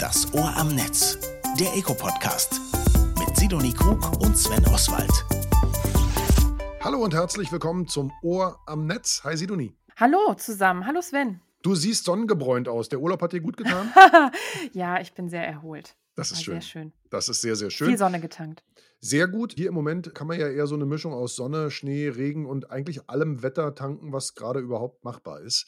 Das Ohr am Netz, der Eco-Podcast mit Sidonie Krug und Sven Oswald. Hallo und herzlich willkommen zum Ohr am Netz. Hi Sidonie. Hallo zusammen. Hallo Sven. Du siehst sonnengebräunt aus. Der Urlaub hat dir gut getan? ja, ich bin sehr erholt. Das ist schön. Sehr schön. Das ist sehr, sehr schön. Viel Sonne getankt. Sehr gut. Hier im Moment kann man ja eher so eine Mischung aus Sonne, Schnee, Regen und eigentlich allem Wetter tanken, was gerade überhaupt machbar ist.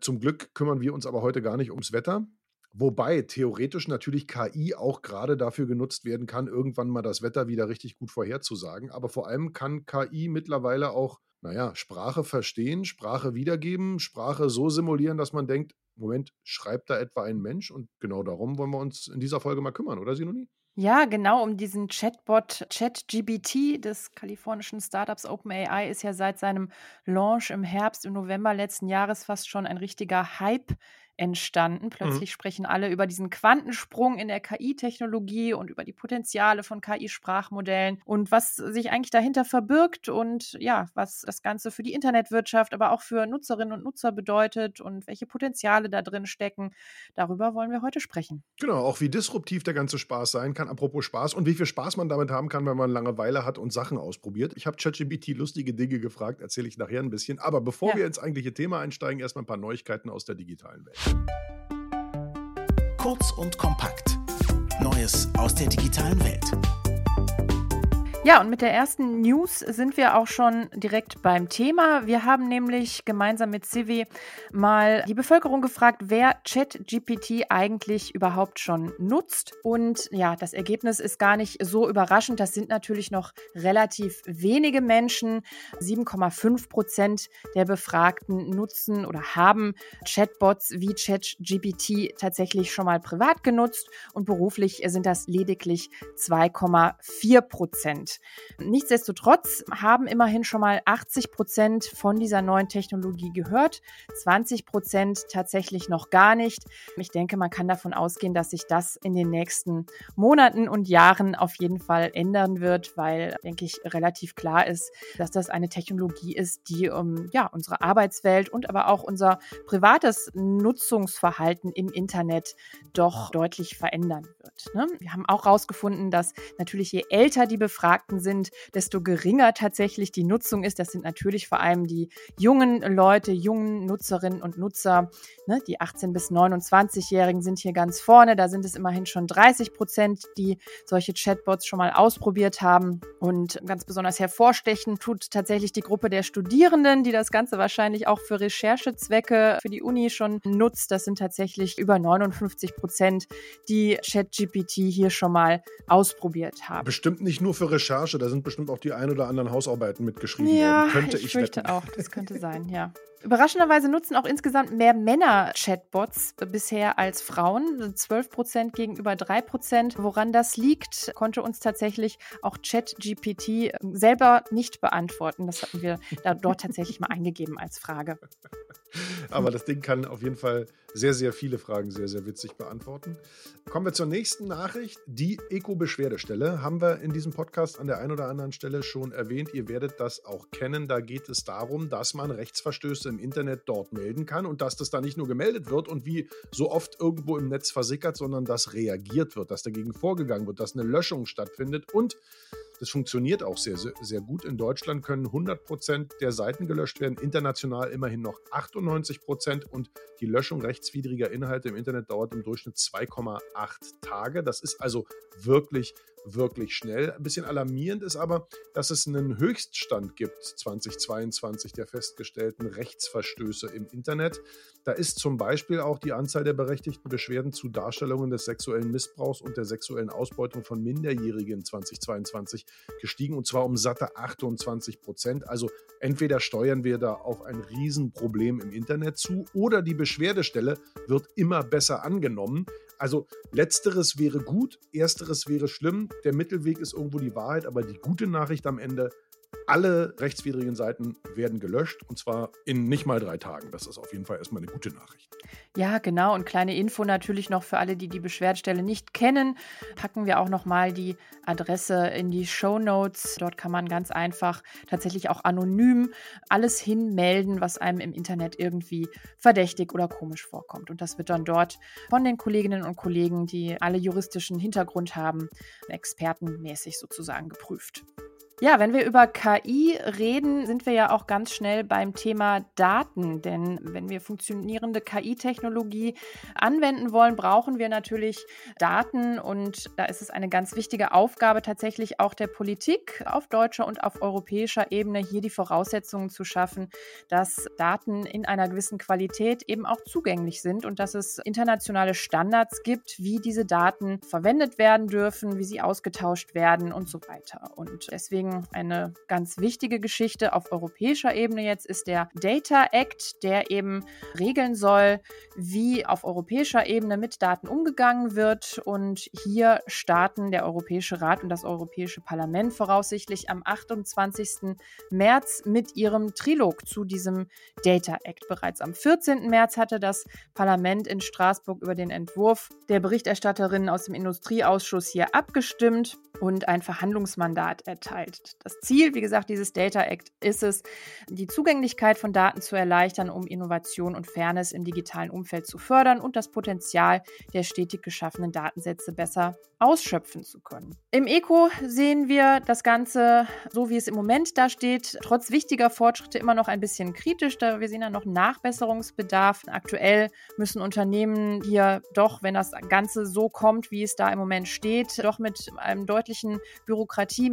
Zum Glück kümmern wir uns aber heute gar nicht ums Wetter. Wobei theoretisch natürlich KI auch gerade dafür genutzt werden kann, irgendwann mal das Wetter wieder richtig gut vorherzusagen. Aber vor allem kann KI mittlerweile auch, naja, Sprache verstehen, Sprache wiedergeben, Sprache so simulieren, dass man denkt, Moment, schreibt da etwa ein Mensch? Und genau darum wollen wir uns in dieser Folge mal kümmern, oder Sinoni? Ja, genau, um diesen Chatbot ChatGBT des kalifornischen Startups OpenAI ist ja seit seinem Launch im Herbst, im November letzten Jahres fast schon ein richtiger Hype entstanden. Mhm. Plötzlich sprechen alle über diesen Quantensprung in der KI-Technologie und über die Potenziale von KI-Sprachmodellen und was sich eigentlich dahinter verbirgt und ja, was das Ganze für die Internetwirtschaft, aber auch für Nutzerinnen und Nutzer bedeutet und welche Potenziale da drin stecken. Darüber wollen wir heute sprechen. Genau, auch wie disruptiv der ganze Spaß sein kann, apropos Spaß und wie viel Spaß man damit haben kann, wenn man Langeweile hat und Sachen ausprobiert. Ich habe ChatGPT lustige Dinge gefragt, erzähle ich nachher ein bisschen. Aber bevor Ja. wir ins eigentliche Thema einsteigen, erstmal ein paar Neuigkeiten aus der digitalen Welt. Kurz und kompakt. Neues aus der digitalen Welt. Ja, und mit der ersten News sind wir auch schon direkt beim Thema. Wir haben nämlich gemeinsam mit Civi mal die Bevölkerung gefragt, wer ChatGPT eigentlich überhaupt schon nutzt. Und ja, das Ergebnis ist gar nicht so überraschend. Das sind natürlich noch relativ wenige Menschen. 7,5 Prozent der Befragten nutzen oder haben Chatbots wie ChatGPT tatsächlich schon mal privat genutzt und beruflich sind das lediglich 2,4 Prozent. Nichtsdestotrotz haben immerhin schon mal 80 Prozent von dieser neuen Technologie gehört, 20 Prozent tatsächlich noch gar nicht. Ich denke, man kann davon ausgehen, dass sich das in den nächsten Monaten und Jahren auf jeden Fall ändern wird, weil, denke ich, relativ klar ist, dass das eine Technologie ist, die um, ja, unsere Arbeitswelt und aber auch unser privates Nutzungsverhalten im Internet doch deutlich verändern wird. Ne? Wir haben auch herausgefunden, dass natürlich je älter die Befragten sind, desto geringer tatsächlich die Nutzung ist. Das sind natürlich vor allem die jungen Leute, jungen Nutzerinnen und Nutzer. Ne? Die 18- bis 29-Jährigen sind hier ganz vorne. Da sind es immerhin schon 30 Prozent, die solche Chatbots schon mal ausprobiert haben. Und ganz besonders hervorstechen tut tatsächlich die Gruppe der Studierenden, die das Ganze wahrscheinlich auch für Recherchezwecke für die Uni schon nutzt. Das sind tatsächlich über 59 Prozent, die ChatGPT hier schon mal ausprobiert haben. Bestimmt nicht nur für Recherche, da sind bestimmt auch die ein oder anderen Hausarbeiten mitgeschrieben Ja, worden. Könnte ich, ich, fürchte wetten. auch, das könnte sein, ja. Überraschenderweise nutzen auch insgesamt mehr Männer Chatbots bisher als Frauen. 12 Prozent gegenüber 3 Prozent. Woran das liegt, konnte uns tatsächlich auch ChatGPT selber nicht beantworten. Das hatten wir da dort tatsächlich mal eingegeben als Frage. Aber das Ding kann auf jeden Fall sehr, sehr viele Fragen sehr, sehr witzig beantworten. Kommen wir zur nächsten Nachricht. Die Eco-Beschwerdestelle haben wir in diesem Podcast an der einen oder anderen Stelle schon erwähnt. Ihr werdet das auch kennen. Da geht es darum, dass man Rechtsverstöße im Internet dort melden kann und dass das da nicht nur gemeldet wird und wie so oft irgendwo im Netz versickert, sondern dass reagiert wird, dass dagegen vorgegangen wird, dass eine Löschung stattfindet und das funktioniert auch sehr, sehr, gut. In Deutschland können 100% der Seiten gelöscht werden, international immerhin noch 98% und die Löschung rechtswidriger Inhalte im Internet dauert im Durchschnitt 2,8 Tage. Das ist also wirklich, wirklich schnell. Ein bisschen alarmierend ist aber, dass es einen Höchststand gibt 2022 der festgestellten Rechtsverstöße im Internet. Da ist zum Beispiel auch die Anzahl der berechtigten Beschwerden zu Darstellungen des sexuellen Missbrauchs und der sexuellen Ausbeutung von Minderjährigen 2022 gestiegen und zwar um satte 28 Prozent. Also entweder steuern wir da auf ein Riesenproblem im Internet zu oder die Beschwerdestelle wird immer besser angenommen. Also letzteres wäre gut, ersteres wäre schlimm. Der Mittelweg ist irgendwo die Wahrheit, aber die gute Nachricht am Ende, alle rechtswidrigen Seiten werden gelöscht und zwar in nicht mal drei Tagen. Das ist auf jeden Fall erstmal eine gute Nachricht. Ja, genau. Und kleine Info natürlich noch für alle, die die Beschwerdestelle nicht kennen, packen wir auch nochmal die Adresse in die Show Notes. Dort kann man ganz einfach tatsächlich auch anonym alles hinmelden, was einem im Internet irgendwie verdächtig oder komisch vorkommt. Und das wird dann dort von den Kolleginnen und Kollegen, die alle juristischen Hintergrund haben, expertenmäßig sozusagen geprüft. Ja, wenn wir über KI reden, sind wir ja auch ganz schnell beim Thema Daten. Denn wenn wir funktionierende KI-Technologie anwenden wollen, brauchen wir natürlich Daten. Und da ist es eine ganz wichtige Aufgabe tatsächlich auch der Politik auf deutscher und auf europäischer Ebene, hier die Voraussetzungen zu schaffen, dass Daten in einer gewissen Qualität eben auch zugänglich sind und dass es internationale Standards gibt, wie diese Daten verwendet werden dürfen, wie sie ausgetauscht werden und so weiter. Und deswegen deswegen eine ganz wichtige Geschichte auf europäischer Ebene jetzt ist der Data Act, der eben regeln soll, wie auf europäischer Ebene mit Daten umgegangen wird. Und hier starten der Europäische Rat und das Europäische Parlament voraussichtlich am 28. März mit ihrem Trilog zu diesem Data Act. Bereits am 14. März hatte das Parlament in Straßburg über den Entwurf der Berichterstatterin aus dem Industrieausschuss hier abgestimmt und ein Verhandlungsmandat erteilt. Das Ziel, wie gesagt, dieses Data Act ist es, die Zugänglichkeit von Daten zu erleichtern, um Innovation und Fairness im digitalen Umfeld zu fördern und das Potenzial der stetig geschaffenen Datensätze besser ausschöpfen zu können. Im ECO sehen wir das Ganze, so wie es im Moment da steht, trotz wichtiger Fortschritte immer noch ein bisschen kritisch, da wir sehen ja noch Nachbesserungsbedarf. Aktuell müssen Unternehmen hier doch, wenn das Ganze so kommt, wie es da im Moment steht, doch mit einem deutlichen Bürokratie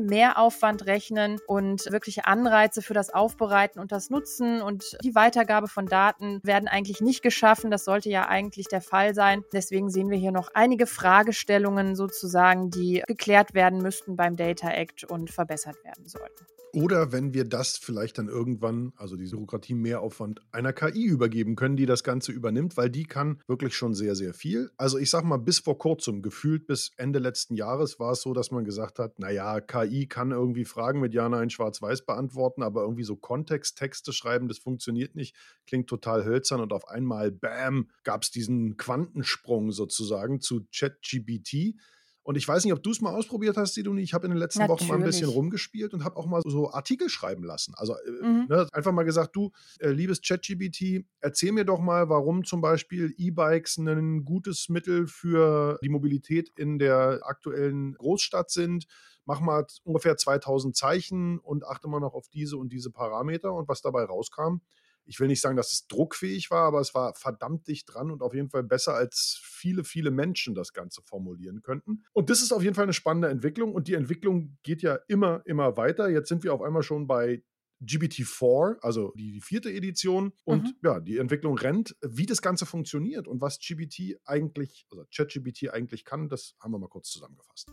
Mehraufwand rechnen und wirkliche Anreize für das Aufbereiten und das Nutzen und die Weitergabe von Daten werden eigentlich nicht geschaffen. Das sollte ja eigentlich der Fall sein. Deswegen sehen wir hier noch einige Fragestellungen so sozusagen, die geklärt werden müssten beim Data Act und verbessert werden sollten. Oder wenn wir das vielleicht dann irgendwann, also die Bürokratie Mehraufwand, einer KI übergeben können, die das Ganze übernimmt, weil die kann wirklich schon sehr, sehr viel. Also ich sag mal, bis vor kurzem, gefühlt bis Ende letzten Jahres, war es so, dass man gesagt hat, naja, KI kann irgendwie Fragen mit Ja, Nein, Schwarz-Weiß beantworten, aber irgendwie so Kontexttexte schreiben, das funktioniert nicht, klingt total hölzern und auf einmal, bam, gab es diesen Quantensprung sozusagen zu ChatGPT und ich weiß nicht, ob du es mal ausprobiert hast, Sidoni. Ich habe in den letzten Natürlich. Wochen mal ein bisschen rumgespielt und habe auch mal so Artikel schreiben lassen. Also äh, mhm. ne, einfach mal gesagt, du, äh, liebes ChatGBT, erzähl mir doch mal, warum zum Beispiel E-Bikes ein gutes Mittel für die Mobilität in der aktuellen Großstadt sind mach mal ungefähr 2000 Zeichen und achte mal noch auf diese und diese Parameter. Und was dabei rauskam, ich will nicht sagen, dass es druckfähig war, aber es war verdammt dicht dran und auf jeden Fall besser, als viele, viele Menschen das Ganze formulieren könnten. Und das ist auf jeden Fall eine spannende Entwicklung und die Entwicklung geht ja immer, immer weiter. Jetzt sind wir auf einmal schon bei GPT-4, also die vierte Edition. Und mhm. ja, die Entwicklung rennt. Wie das Ganze funktioniert und was GPT eigentlich, also ChatGPT eigentlich kann, das haben wir mal kurz zusammengefasst.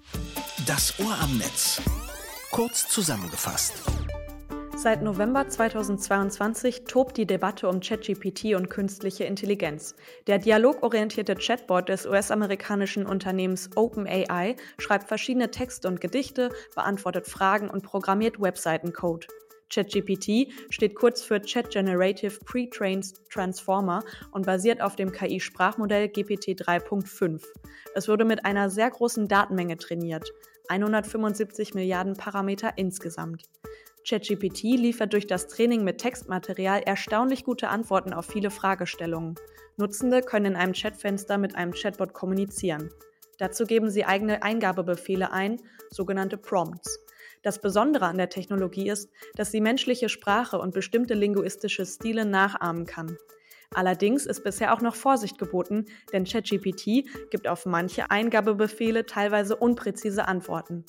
Das Ohr am Netz. Kurz zusammengefasst. Seit November 2022 tobt die Debatte um ChatGPT und künstliche Intelligenz. Der dialogorientierte Chatbot des US-amerikanischen Unternehmens OpenAI schreibt verschiedene Texte und Gedichte, beantwortet Fragen und programmiert Webseitencode. ChatGPT steht kurz für Chat Generative Pre-Trained Transformer und basiert auf dem KI-Sprachmodell GPT 3.5. Es wurde mit einer sehr großen Datenmenge trainiert, 175 Milliarden Parameter insgesamt. ChatGPT liefert durch das Training mit Textmaterial erstaunlich gute Antworten auf viele Fragestellungen. Nutzende können in einem Chatfenster mit einem Chatbot kommunizieren. Dazu geben sie eigene Eingabebefehle ein, sogenannte Prompts. Das Besondere an der Technologie ist, dass sie menschliche Sprache und bestimmte linguistische Stile nachahmen kann. Allerdings ist bisher auch noch Vorsicht geboten, denn ChatGPT gibt auf manche Eingabebefehle teilweise unpräzise Antworten.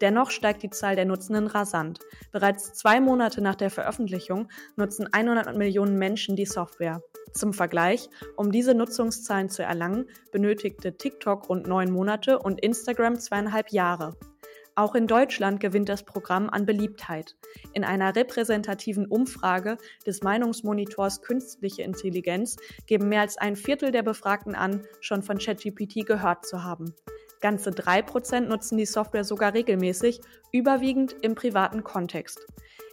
Dennoch steigt die Zahl der Nutzenden rasant. Bereits zwei Monate nach der Veröffentlichung nutzen 100 Millionen Menschen die Software. Zum Vergleich, um diese Nutzungszahlen zu erlangen, benötigte TikTok rund neun Monate und Instagram zweieinhalb Jahre. Auch in Deutschland gewinnt das Programm an Beliebtheit. In einer repräsentativen Umfrage des Meinungsmonitors Künstliche Intelligenz geben mehr als ein Viertel der Befragten an, schon von ChatGPT gehört zu haben. Ganze 3% nutzen die Software sogar regelmäßig, überwiegend im privaten Kontext.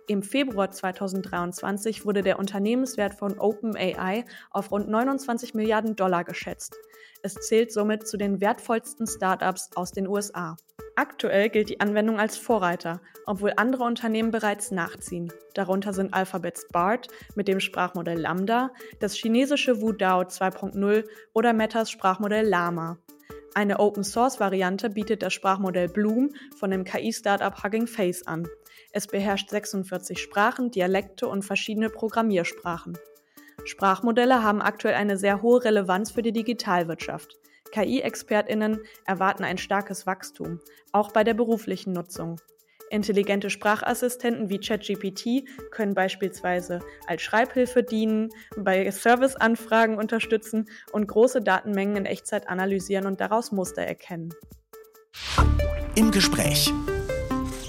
Im Februar 2023 wurde der Unternehmenswert von OpenAI auf rund 29 Milliarden Dollar geschätzt. Es zählt somit zu den wertvollsten Startups aus den USA. Aktuell gilt die Anwendung als Vorreiter, obwohl andere Unternehmen bereits nachziehen. Darunter sind Alphabets BART mit dem Sprachmodell Lambda, das chinesische Wudao 2.0 oder Metas Sprachmodell Llama. Eine Open-Source-Variante bietet das Sprachmodell Bloom von dem KI-Startup Hugging Face an. Es beherrscht 46 Sprachen, Dialekte und verschiedene Programmiersprachen. Sprachmodelle haben aktuell eine sehr hohe Relevanz für die Digitalwirtschaft. KI-Expertinnen erwarten ein starkes Wachstum, auch bei der beruflichen Nutzung. Intelligente Sprachassistenten wie ChatGPT können beispielsweise als Schreibhilfe dienen, bei Serviceanfragen unterstützen und große Datenmengen in Echtzeit analysieren und daraus Muster erkennen. Im Gespräch.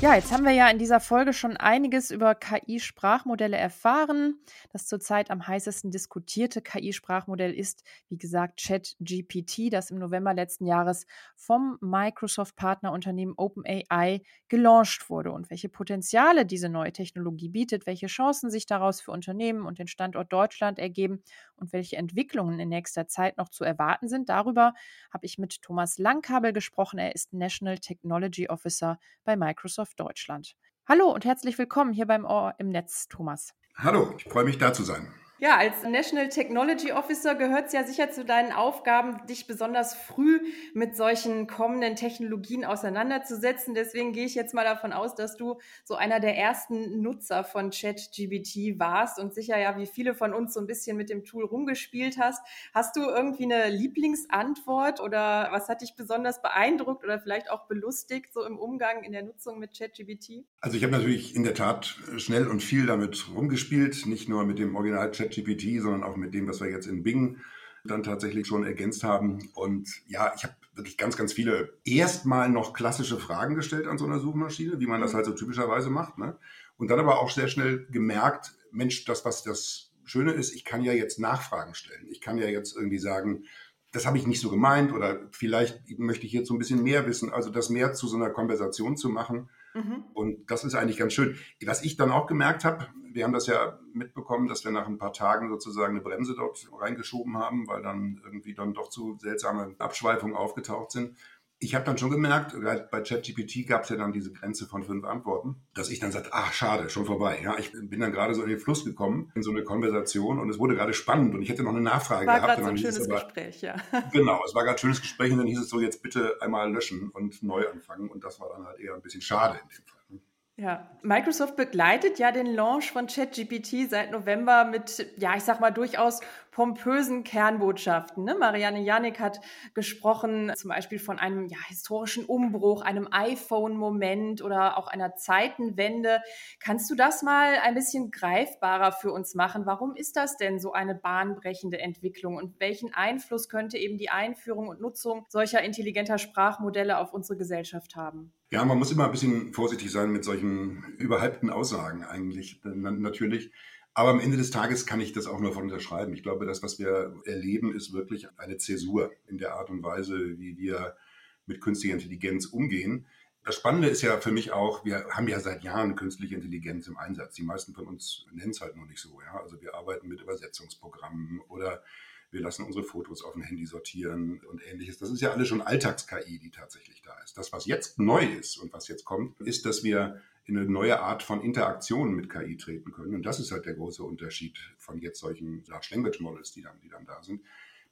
Ja, jetzt haben wir ja in dieser Folge schon einiges über KI-Sprachmodelle erfahren. Das zurzeit am heißesten diskutierte KI-Sprachmodell ist, wie gesagt, ChatGPT, das im November letzten Jahres vom Microsoft-Partnerunternehmen OpenAI gelauncht wurde. Und welche Potenziale diese neue Technologie bietet, welche Chancen sich daraus für Unternehmen und den Standort Deutschland ergeben und welche Entwicklungen in nächster Zeit noch zu erwarten sind, darüber habe ich mit Thomas Langkabel gesprochen. Er ist National Technology Officer bei Microsoft Deutschland. Hallo und herzlich willkommen hier beim Ohr im Netz, Thomas. Hallo, ich freue mich da zu sein. Ja, als National Technology Officer gehört es ja sicher zu deinen Aufgaben, dich besonders früh mit solchen kommenden Technologien auseinanderzusetzen. Deswegen gehe ich jetzt mal davon aus, dass du so einer der ersten Nutzer von ChatGBT warst und sicher ja, wie viele von uns so ein bisschen mit dem Tool rumgespielt hast. Hast du irgendwie eine Lieblingsantwort oder was hat dich besonders beeindruckt oder vielleicht auch belustigt so im Umgang in der Nutzung mit ChatGBT? Also ich habe natürlich in der Tat schnell und viel damit rumgespielt, nicht nur mit dem Original Chat ChatGPT, sondern auch mit dem, was wir jetzt in Bing dann tatsächlich schon ergänzt haben. Und ja, ich habe wirklich ganz, ganz viele erstmal noch klassische Fragen gestellt an so einer Suchmaschine, wie man das mhm. halt so typischerweise macht. Ne? Und dann aber auch sehr schnell gemerkt, Mensch, das, was das Schöne ist, ich kann ja jetzt Nachfragen stellen. Ich kann ja jetzt irgendwie sagen, das habe ich nicht so gemeint oder vielleicht möchte ich jetzt so ein bisschen mehr wissen. Also das mehr zu so einer Konversation zu machen. Mhm. Und das ist eigentlich ganz schön. Was ich dann auch gemerkt habe, wir haben das ja mitbekommen, dass wir nach ein paar Tagen sozusagen eine Bremse dort reingeschoben haben, weil dann irgendwie dann doch zu seltsame Abschweifungen aufgetaucht sind ich habe dann schon gemerkt, bei ChatGPT gab es ja dann diese Grenze von fünf Antworten, dass ich dann sagte, ach schade, schon vorbei. Ja, ich bin dann gerade so in den Fluss gekommen, in so eine Konversation und es wurde gerade spannend und ich hätte noch eine Nachfrage war gehabt. War so ein schönes aber, Gespräch, ja. Genau, es war gerade ein schönes Gespräch und dann hieß es so, jetzt bitte einmal löschen und neu anfangen und das war dann halt eher ein bisschen schade in dem Fall. Ne? Ja, Microsoft begleitet ja den Launch von ChatGPT seit November mit, ja, ich sag mal durchaus pompösen Kernbotschaften. Ne? Marianne Janik hat gesprochen, zum Beispiel von einem ja, historischen Umbruch, einem iPhone-Moment oder auch einer Zeitenwende. Kannst du das mal ein bisschen greifbarer für uns machen? Warum ist das denn so eine bahnbrechende Entwicklung und welchen Einfluss könnte eben die Einführung und Nutzung solcher intelligenter Sprachmodelle auf unsere Gesellschaft haben? Ja, man muss immer ein bisschen vorsichtig sein mit solchen überhypten Aussagen eigentlich. Natürlich. Aber am Ende des Tages kann ich das auch nur von unterschreiben. Ich glaube, das, was wir erleben, ist wirklich eine Zäsur in der Art und Weise, wie wir mit künstlicher Intelligenz umgehen. Das Spannende ist ja für mich auch, wir haben ja seit Jahren künstliche Intelligenz im Einsatz. Die meisten von uns nennen es halt noch nicht so. Ja? Also wir arbeiten mit Übersetzungsprogrammen oder wir lassen unsere Fotos auf dem Handy sortieren und ähnliches. Das ist ja alles schon Alltags-KI, die tatsächlich da ist. Das, was jetzt neu ist und was jetzt kommt, ist, dass wir in eine neue Art von Interaktion mit KI treten können. Und das ist halt der große Unterschied von jetzt solchen Large Language Models, die dann, die dann da sind,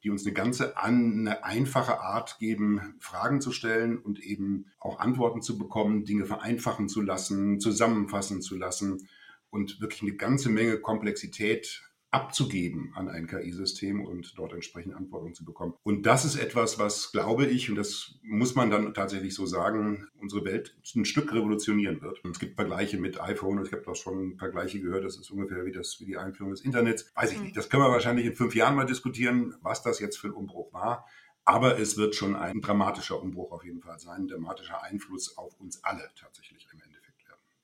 die uns eine ganze eine einfache Art geben, Fragen zu stellen und eben auch Antworten zu bekommen, Dinge vereinfachen zu lassen, zusammenfassen zu lassen und wirklich eine ganze Menge Komplexität abzugeben an ein KI-System und dort entsprechend Antworten zu bekommen. Und das ist etwas, was, glaube ich, und das muss man dann tatsächlich so sagen, unsere Welt ein Stück revolutionieren wird. Und es gibt Vergleiche mit iPhone, ich habe doch schon Vergleiche gehört, das ist ungefähr wie, das, wie die Einführung des Internets. Weiß ich nicht. Das können wir wahrscheinlich in fünf Jahren mal diskutieren, was das jetzt für ein Umbruch war. Aber es wird schon ein dramatischer Umbruch auf jeden Fall sein, ein dramatischer Einfluss auf uns alle tatsächlich Ende.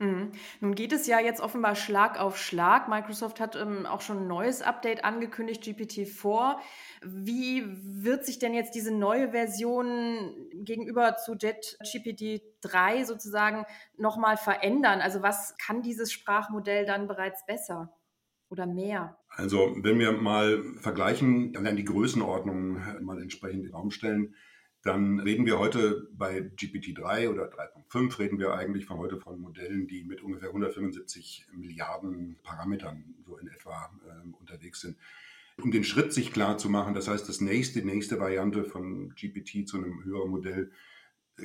Mhm. Nun geht es ja jetzt offenbar Schlag auf Schlag. Microsoft hat ähm, auch schon ein neues Update angekündigt, GPT-4. Wie wird sich denn jetzt diese neue Version gegenüber zu JetGPT 3 sozusagen nochmal verändern? Also was kann dieses Sprachmodell dann bereits besser oder mehr? Also wenn wir mal vergleichen, dann die Größenordnung mal entsprechend in den Raum stellen, dann reden wir heute bei GPT-3 oder 3.5 reden wir eigentlich von heute von Modellen, die mit ungefähr 175 Milliarden Parametern so in etwa äh, unterwegs sind. Um den Schritt sich klar zu machen, das heißt, das nächste, nächste Variante von GPT zu einem höheren Modell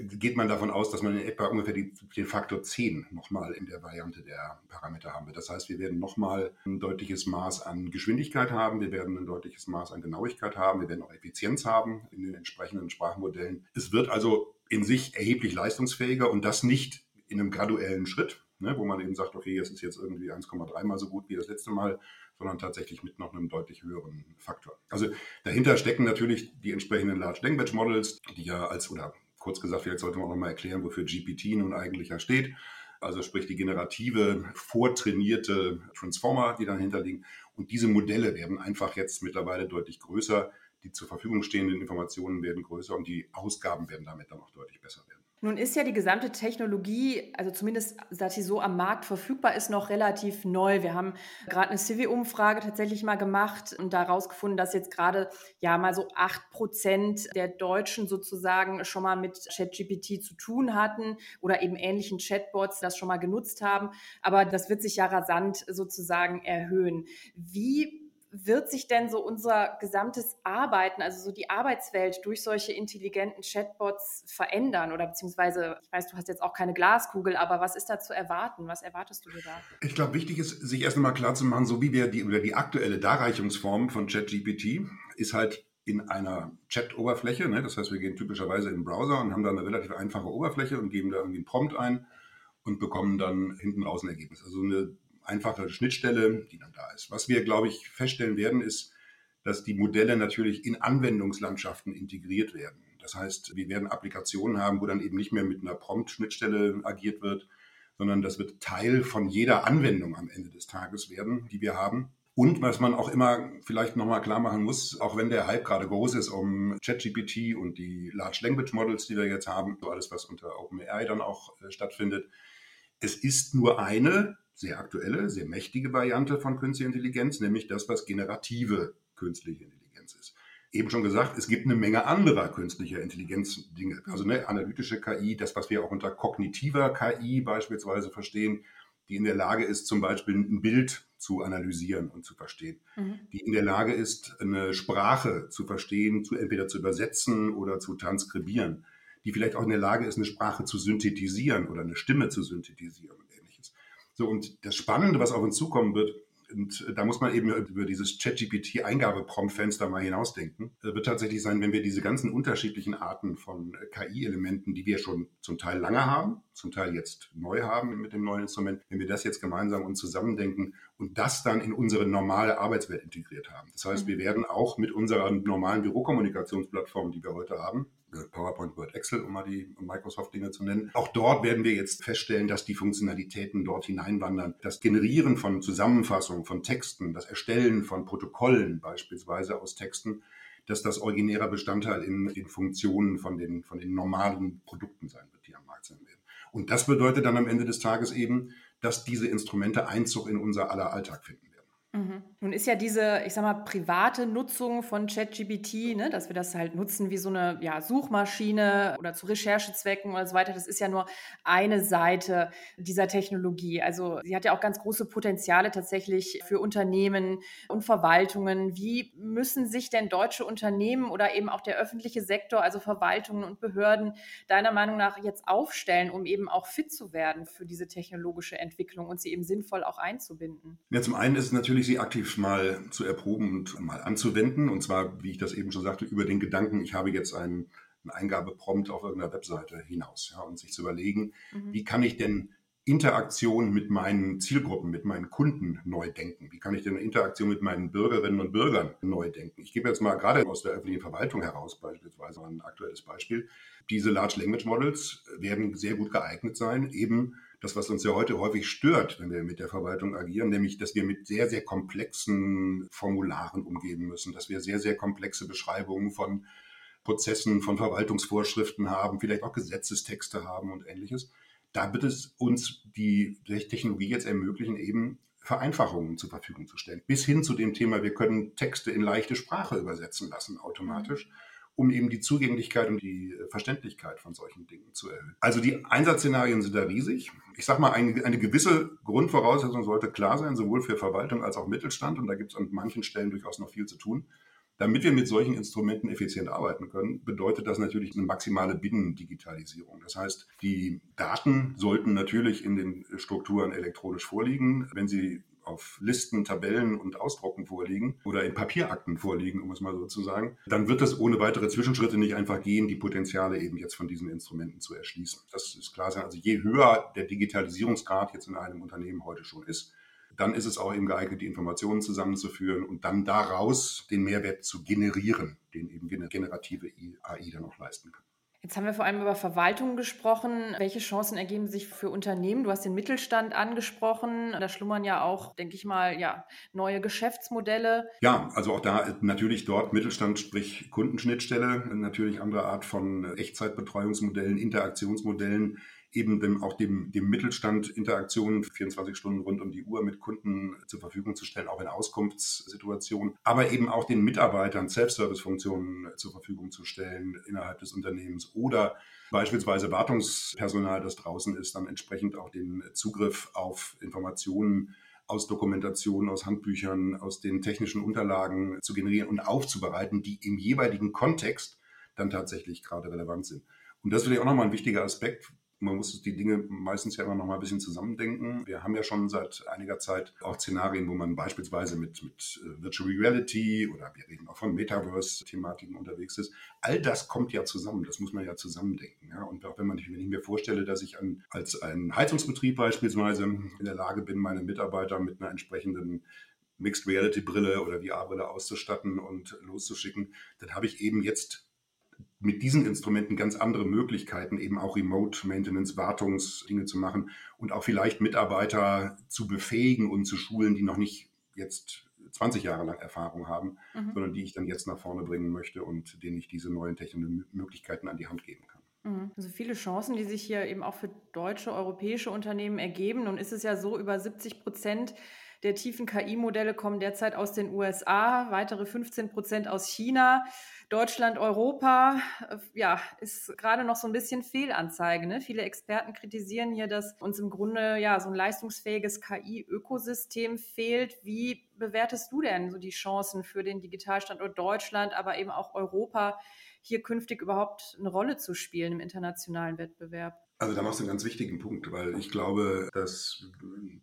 geht man davon aus, dass man in etwa ungefähr die, den Faktor 10 nochmal in der Variante der Parameter haben wird. Das heißt, wir werden nochmal ein deutliches Maß an Geschwindigkeit haben, wir werden ein deutliches Maß an Genauigkeit haben, wir werden auch Effizienz haben in den entsprechenden Sprachmodellen. Es wird also in sich erheblich leistungsfähiger und das nicht in einem graduellen Schritt, ne, wo man eben sagt, okay, es ist jetzt irgendwie 1,3 mal so gut wie das letzte Mal, sondern tatsächlich mit noch einem deutlich höheren Faktor. Also dahinter stecken natürlich die entsprechenden Large Language Models, die ja als oder Kurz gesagt, vielleicht sollte man auch noch mal erklären, wofür GPT nun eigentlich ja steht. Also sprich die generative, vortrainierte Transformer, die dann hinterliegen. Und diese Modelle werden einfach jetzt mittlerweile deutlich größer. Die zur Verfügung stehenden Informationen werden größer und die Ausgaben werden damit dann auch deutlich besser werden. Nun ist ja die gesamte Technologie, also zumindest seit sie so am Markt verfügbar ist, noch relativ neu. Wir haben gerade eine Civi-Umfrage tatsächlich mal gemacht und da herausgefunden, dass jetzt gerade ja mal so acht Prozent der Deutschen sozusagen schon mal mit ChatGPT zu tun hatten oder eben ähnlichen Chatbots das schon mal genutzt haben. Aber das wird sich ja rasant sozusagen erhöhen. Wie wird sich denn so unser gesamtes Arbeiten, also so die Arbeitswelt durch solche intelligenten Chatbots verändern? Oder beziehungsweise, ich weiß, du hast jetzt auch keine Glaskugel, aber was ist da zu erwarten? Was erwartest du dir da? Ich glaube, wichtig ist, sich erst einmal klar zu machen, so wie wir die, oder die aktuelle Darreichungsform von ChatGPT ist halt in einer Chat-Oberfläche. Ne? Das heißt, wir gehen typischerweise in den Browser und haben da eine relativ einfache Oberfläche und geben da irgendwie einen Prompt ein und bekommen dann hinten raus ein Ergebnis. Also eine einfache Schnittstelle, die dann da ist. Was wir, glaube ich, feststellen werden, ist, dass die Modelle natürlich in Anwendungslandschaften integriert werden. Das heißt, wir werden Applikationen haben, wo dann eben nicht mehr mit einer Prompt-Schnittstelle agiert wird, sondern das wird Teil von jeder Anwendung am Ende des Tages werden, die wir haben. Und was man auch immer vielleicht nochmal klar machen muss, auch wenn der Hype gerade groß ist um ChatGPT und die Large Language Models, die wir jetzt haben, so alles, was unter OpenAI dann auch äh, stattfindet, es ist nur eine sehr aktuelle, sehr mächtige Variante von künstlicher Intelligenz, nämlich das, was generative künstliche Intelligenz ist. Eben schon gesagt, es gibt eine Menge anderer künstlicher Intelligenz-Dinge. Also eine analytische KI, das, was wir auch unter kognitiver KI beispielsweise verstehen, die in der Lage ist, zum Beispiel ein Bild zu analysieren und zu verstehen, mhm. die in der Lage ist, eine Sprache zu verstehen, zu entweder zu übersetzen oder zu transkribieren, die vielleicht auch in der Lage ist, eine Sprache zu synthetisieren oder eine Stimme zu synthetisieren so, und das Spannende, was auf uns zukommen wird, und da muss man eben über dieses ChatGPT-Eingabeprompt-Fenster mal hinausdenken. Das wird tatsächlich sein, wenn wir diese ganzen unterschiedlichen Arten von KI-Elementen, die wir schon zum Teil lange haben, zum Teil jetzt neu haben mit dem neuen Instrument, wenn wir das jetzt gemeinsam und zusammendenken und das dann in unsere normale Arbeitswelt integriert haben. Das heißt, wir werden auch mit unserer normalen Bürokommunikationsplattform, die wir heute haben, PowerPoint, Word, Excel, um mal die Microsoft-Dinge zu nennen. Auch dort werden wir jetzt feststellen, dass die Funktionalitäten dort hineinwandern. Das Generieren von Zusammenfassungen von Texten, das Erstellen von Protokollen beispielsweise aus Texten, dass das originärer Bestandteil in den Funktionen von den, von den normalen Produkten sein wird, die am Markt sein werden. Und das bedeutet dann am Ende des Tages eben, dass diese Instrumente Einzug in unser aller Alltag finden. Mhm. Nun ist ja diese, ich sag mal, private Nutzung von ChatGPT, ne, dass wir das halt nutzen wie so eine ja, Suchmaschine oder zu Recherchezwecken oder so weiter, das ist ja nur eine Seite dieser Technologie. Also sie hat ja auch ganz große Potenziale tatsächlich für Unternehmen und Verwaltungen. Wie müssen sich denn deutsche Unternehmen oder eben auch der öffentliche Sektor, also Verwaltungen und Behörden, deiner Meinung nach jetzt aufstellen, um eben auch fit zu werden für diese technologische Entwicklung und sie eben sinnvoll auch einzubinden? Ja, zum einen ist es natürlich sie aktiv mal zu erproben und mal anzuwenden. Und zwar, wie ich das eben schon sagte, über den Gedanken, ich habe jetzt einen, einen Eingabeprompt auf irgendeiner Webseite hinaus. Ja, und sich zu überlegen, mhm. wie kann ich denn Interaktion mit meinen Zielgruppen, mit meinen Kunden neu denken? Wie kann ich denn Interaktion mit meinen Bürgerinnen und Bürgern neu denken? Ich gebe jetzt mal gerade aus der öffentlichen Verwaltung heraus beispielsweise ein aktuelles Beispiel. Diese Large Language Models werden sehr gut geeignet sein, eben das, was uns ja heute häufig stört, wenn wir mit der Verwaltung agieren, nämlich, dass wir mit sehr, sehr komplexen Formularen umgehen müssen, dass wir sehr, sehr komplexe Beschreibungen von Prozessen, von Verwaltungsvorschriften haben, vielleicht auch Gesetzestexte haben und ähnliches. Da wird es uns die Technologie jetzt ermöglichen, eben Vereinfachungen zur Verfügung zu stellen. Bis hin zu dem Thema, wir können Texte in leichte Sprache übersetzen lassen automatisch, um eben die Zugänglichkeit und die Verständlichkeit von solchen Dingen zu erhöhen. Also die Einsatzszenarien sind da riesig. Ich sage mal, eine, eine gewisse Grundvoraussetzung sollte klar sein, sowohl für Verwaltung als auch Mittelstand. Und da gibt es an manchen Stellen durchaus noch viel zu tun. Damit wir mit solchen Instrumenten effizient arbeiten können, bedeutet das natürlich eine maximale Binnendigitalisierung. Das heißt, die Daten sollten natürlich in den Strukturen elektronisch vorliegen. Wenn sie auf Listen, Tabellen und Ausdrucken vorliegen oder in Papierakten vorliegen, um es mal so zu sagen, dann wird das ohne weitere Zwischenschritte nicht einfach gehen, die Potenziale eben jetzt von diesen Instrumenten zu erschließen. Das ist klar. Also je höher der Digitalisierungsgrad jetzt in einem Unternehmen heute schon ist, dann ist es auch eben geeignet, die Informationen zusammenzuführen und dann daraus den Mehrwert zu generieren, den eben generative AI dann auch leisten kann. Jetzt haben wir vor allem über Verwaltung gesprochen. Welche Chancen ergeben sich für Unternehmen? Du hast den Mittelstand angesprochen. Da schlummern ja auch, denke ich mal, ja, neue Geschäftsmodelle. Ja, also auch da natürlich dort Mittelstand, sprich Kundenschnittstelle, natürlich andere Art von Echtzeitbetreuungsmodellen, Interaktionsmodellen, eben dem, auch dem, dem Mittelstand Interaktionen 24 Stunden rund um die Uhr mit Kunden zur Verfügung zu stellen, auch in Auskunftssituationen, aber eben auch den Mitarbeitern Self-Service-Funktionen zur Verfügung zu stellen innerhalb des Unternehmens oder beispielsweise Wartungspersonal, das draußen ist, dann entsprechend auch den Zugriff auf Informationen aus Dokumentationen, aus Handbüchern, aus den technischen Unterlagen zu generieren und aufzubereiten, die im jeweiligen Kontext dann tatsächlich gerade relevant sind. Und das ist vielleicht auch nochmal ein wichtiger Aspekt, man muss die Dinge meistens ja immer noch mal ein bisschen zusammendenken. Wir haben ja schon seit einiger Zeit auch Szenarien, wo man beispielsweise mit, mit äh, Virtual Reality oder wir reden auch von Metaverse-Thematiken unterwegs ist. All das kommt ja zusammen. Das muss man ja zusammendenken. Ja? Und auch wenn, man, wenn ich mir vorstelle, dass ich an, als ein Heizungsbetrieb beispielsweise in der Lage bin, meine Mitarbeiter mit einer entsprechenden Mixed Reality Brille oder VR-Brille auszustatten und loszuschicken, dann habe ich eben jetzt mit diesen Instrumenten ganz andere Möglichkeiten, eben auch Remote Maintenance, Wartungsdinge zu machen und auch vielleicht Mitarbeiter zu befähigen und zu schulen, die noch nicht jetzt 20 Jahre lang Erfahrung haben, mhm. sondern die ich dann jetzt nach vorne bringen möchte und denen ich diese neuen technischen Möglichkeiten an die Hand geben kann. Mhm. Also viele Chancen, die sich hier eben auch für deutsche, europäische Unternehmen ergeben. Nun ist es ja so, über 70 Prozent der tiefen KI-Modelle kommen derzeit aus den USA, weitere 15 Prozent aus China. Deutschland, Europa, ja, ist gerade noch so ein bisschen Fehlanzeige. Ne? Viele Experten kritisieren hier, dass uns im Grunde ja so ein leistungsfähiges KI-Ökosystem fehlt. Wie bewertest du denn so die Chancen für den Digitalstandort Deutschland, aber eben auch Europa, hier künftig überhaupt eine Rolle zu spielen im internationalen Wettbewerb? Also da machst du einen ganz wichtigen Punkt, weil ich glaube, dass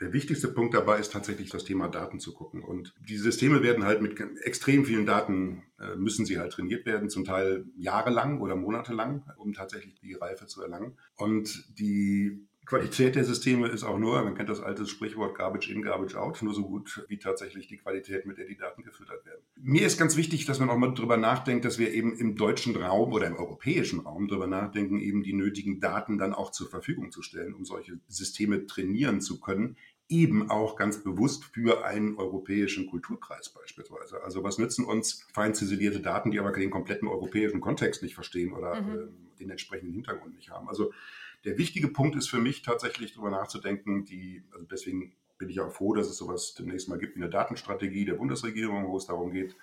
der wichtigste Punkt dabei ist tatsächlich das Thema Daten zu gucken. Und die Systeme werden halt mit extrem vielen Daten, äh, müssen sie halt trainiert werden, zum Teil jahrelang oder monatelang, um tatsächlich die Reife zu erlangen. Und die Qualität der Systeme ist auch nur, man kennt das alte Sprichwort Garbage in, Garbage out, nur so gut wie tatsächlich die Qualität, mit der die Daten gefüttert werden. Mir ist ganz wichtig, dass man auch mal drüber nachdenkt, dass wir eben im deutschen Raum oder im europäischen Raum drüber nachdenken, eben die nötigen Daten dann auch zur Verfügung zu stellen, um solche Systeme trainieren zu können, eben auch ganz bewusst für einen europäischen Kulturkreis beispielsweise. Also was nützen uns fein ziselierte Daten, die aber den kompletten europäischen Kontext nicht verstehen oder mhm. äh, den entsprechenden Hintergrund nicht haben. Also der wichtige Punkt ist für mich tatsächlich darüber nachzudenken, die, also deswegen bin ich auch froh, dass es sowas demnächst mal gibt wie eine Datenstrategie der Bundesregierung, wo es darum geht,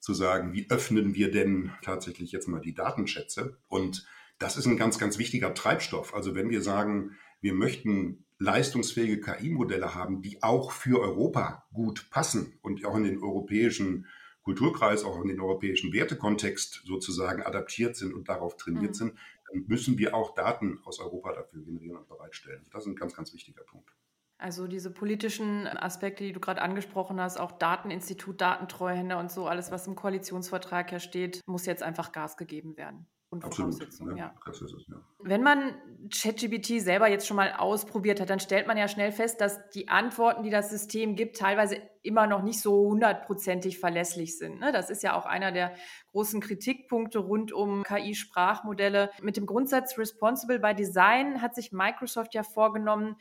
zu sagen, wie öffnen wir denn tatsächlich jetzt mal die Datenschätze? Und das ist ein ganz, ganz wichtiger Treibstoff. Also wenn wir sagen, wir möchten leistungsfähige KI-Modelle haben, die auch für Europa gut passen und auch in den europäischen Kulturkreis, auch in den europäischen Wertekontext sozusagen adaptiert sind und darauf trainiert mhm. sind, müssen wir auch Daten aus Europa dafür generieren und bereitstellen. Das ist ein ganz, ganz wichtiger Punkt. Also diese politischen Aspekte, die du gerade angesprochen hast, auch Dateninstitut, Datentreuhänder und so, alles, was im Koalitionsvertrag ja steht, muss jetzt einfach Gas gegeben werden. Grundvoraussetzung. Ja, ja. Es, ja. Wenn man ChatGPT selber jetzt schon mal ausprobiert hat, dann stellt man ja schnell fest, dass die Antworten, die das System gibt, teilweise immer noch nicht so hundertprozentig verlässlich sind. Ne? Das ist ja auch einer der großen Kritikpunkte rund um KI-Sprachmodelle. Mit dem Grundsatz Responsible by Design hat sich Microsoft ja vorgenommen,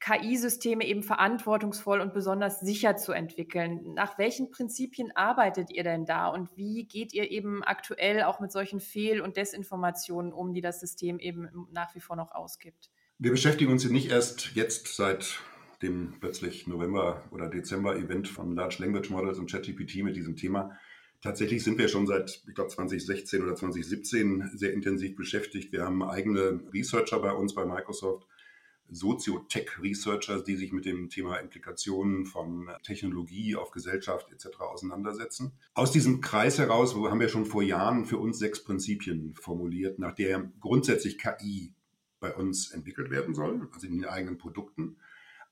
KI-Systeme eben verantwortungsvoll und besonders sicher zu entwickeln. Nach welchen Prinzipien arbeitet ihr denn da und wie geht ihr eben aktuell auch mit solchen Fehl- und Desinformationen um, die das System eben nach wie vor noch ausgibt? Wir beschäftigen uns nicht erst jetzt seit dem plötzlich November- oder Dezember-Event von Large Language Models und ChatGPT mit diesem Thema. Tatsächlich sind wir schon seit, ich glaube, 2016 oder 2017 sehr intensiv beschäftigt. Wir haben eigene Researcher bei uns bei Microsoft, Soziotech-Researchers, die sich mit dem Thema Implikationen von Technologie auf Gesellschaft etc. auseinandersetzen. Aus diesem Kreis heraus haben wir schon vor Jahren für uns sechs Prinzipien formuliert, nach der grundsätzlich KI bei uns entwickelt werden soll, also in den eigenen Produkten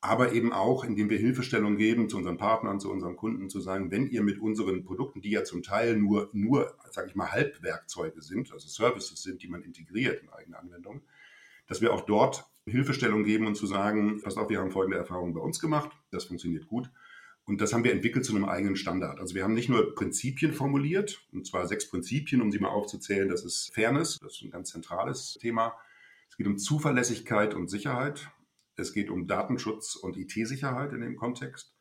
aber eben auch, indem wir Hilfestellung geben zu unseren Partnern, zu unseren Kunden, zu sagen, wenn ihr mit unseren Produkten, die ja zum Teil nur, nur sage ich mal, Halbwerkzeuge sind, also Services sind, die man integriert in eigene Anwendungen, dass wir auch dort Hilfestellung geben und zu sagen, pass auf, wir haben folgende Erfahrungen bei uns gemacht, das funktioniert gut. Und das haben wir entwickelt zu einem eigenen Standard. Also wir haben nicht nur Prinzipien formuliert, und zwar sechs Prinzipien, um sie mal aufzuzählen. Das ist Fairness, das ist ein ganz zentrales Thema. Es geht um Zuverlässigkeit und Sicherheit. Es geht um Datenschutz und IT-Sicherheit in dem Kontext.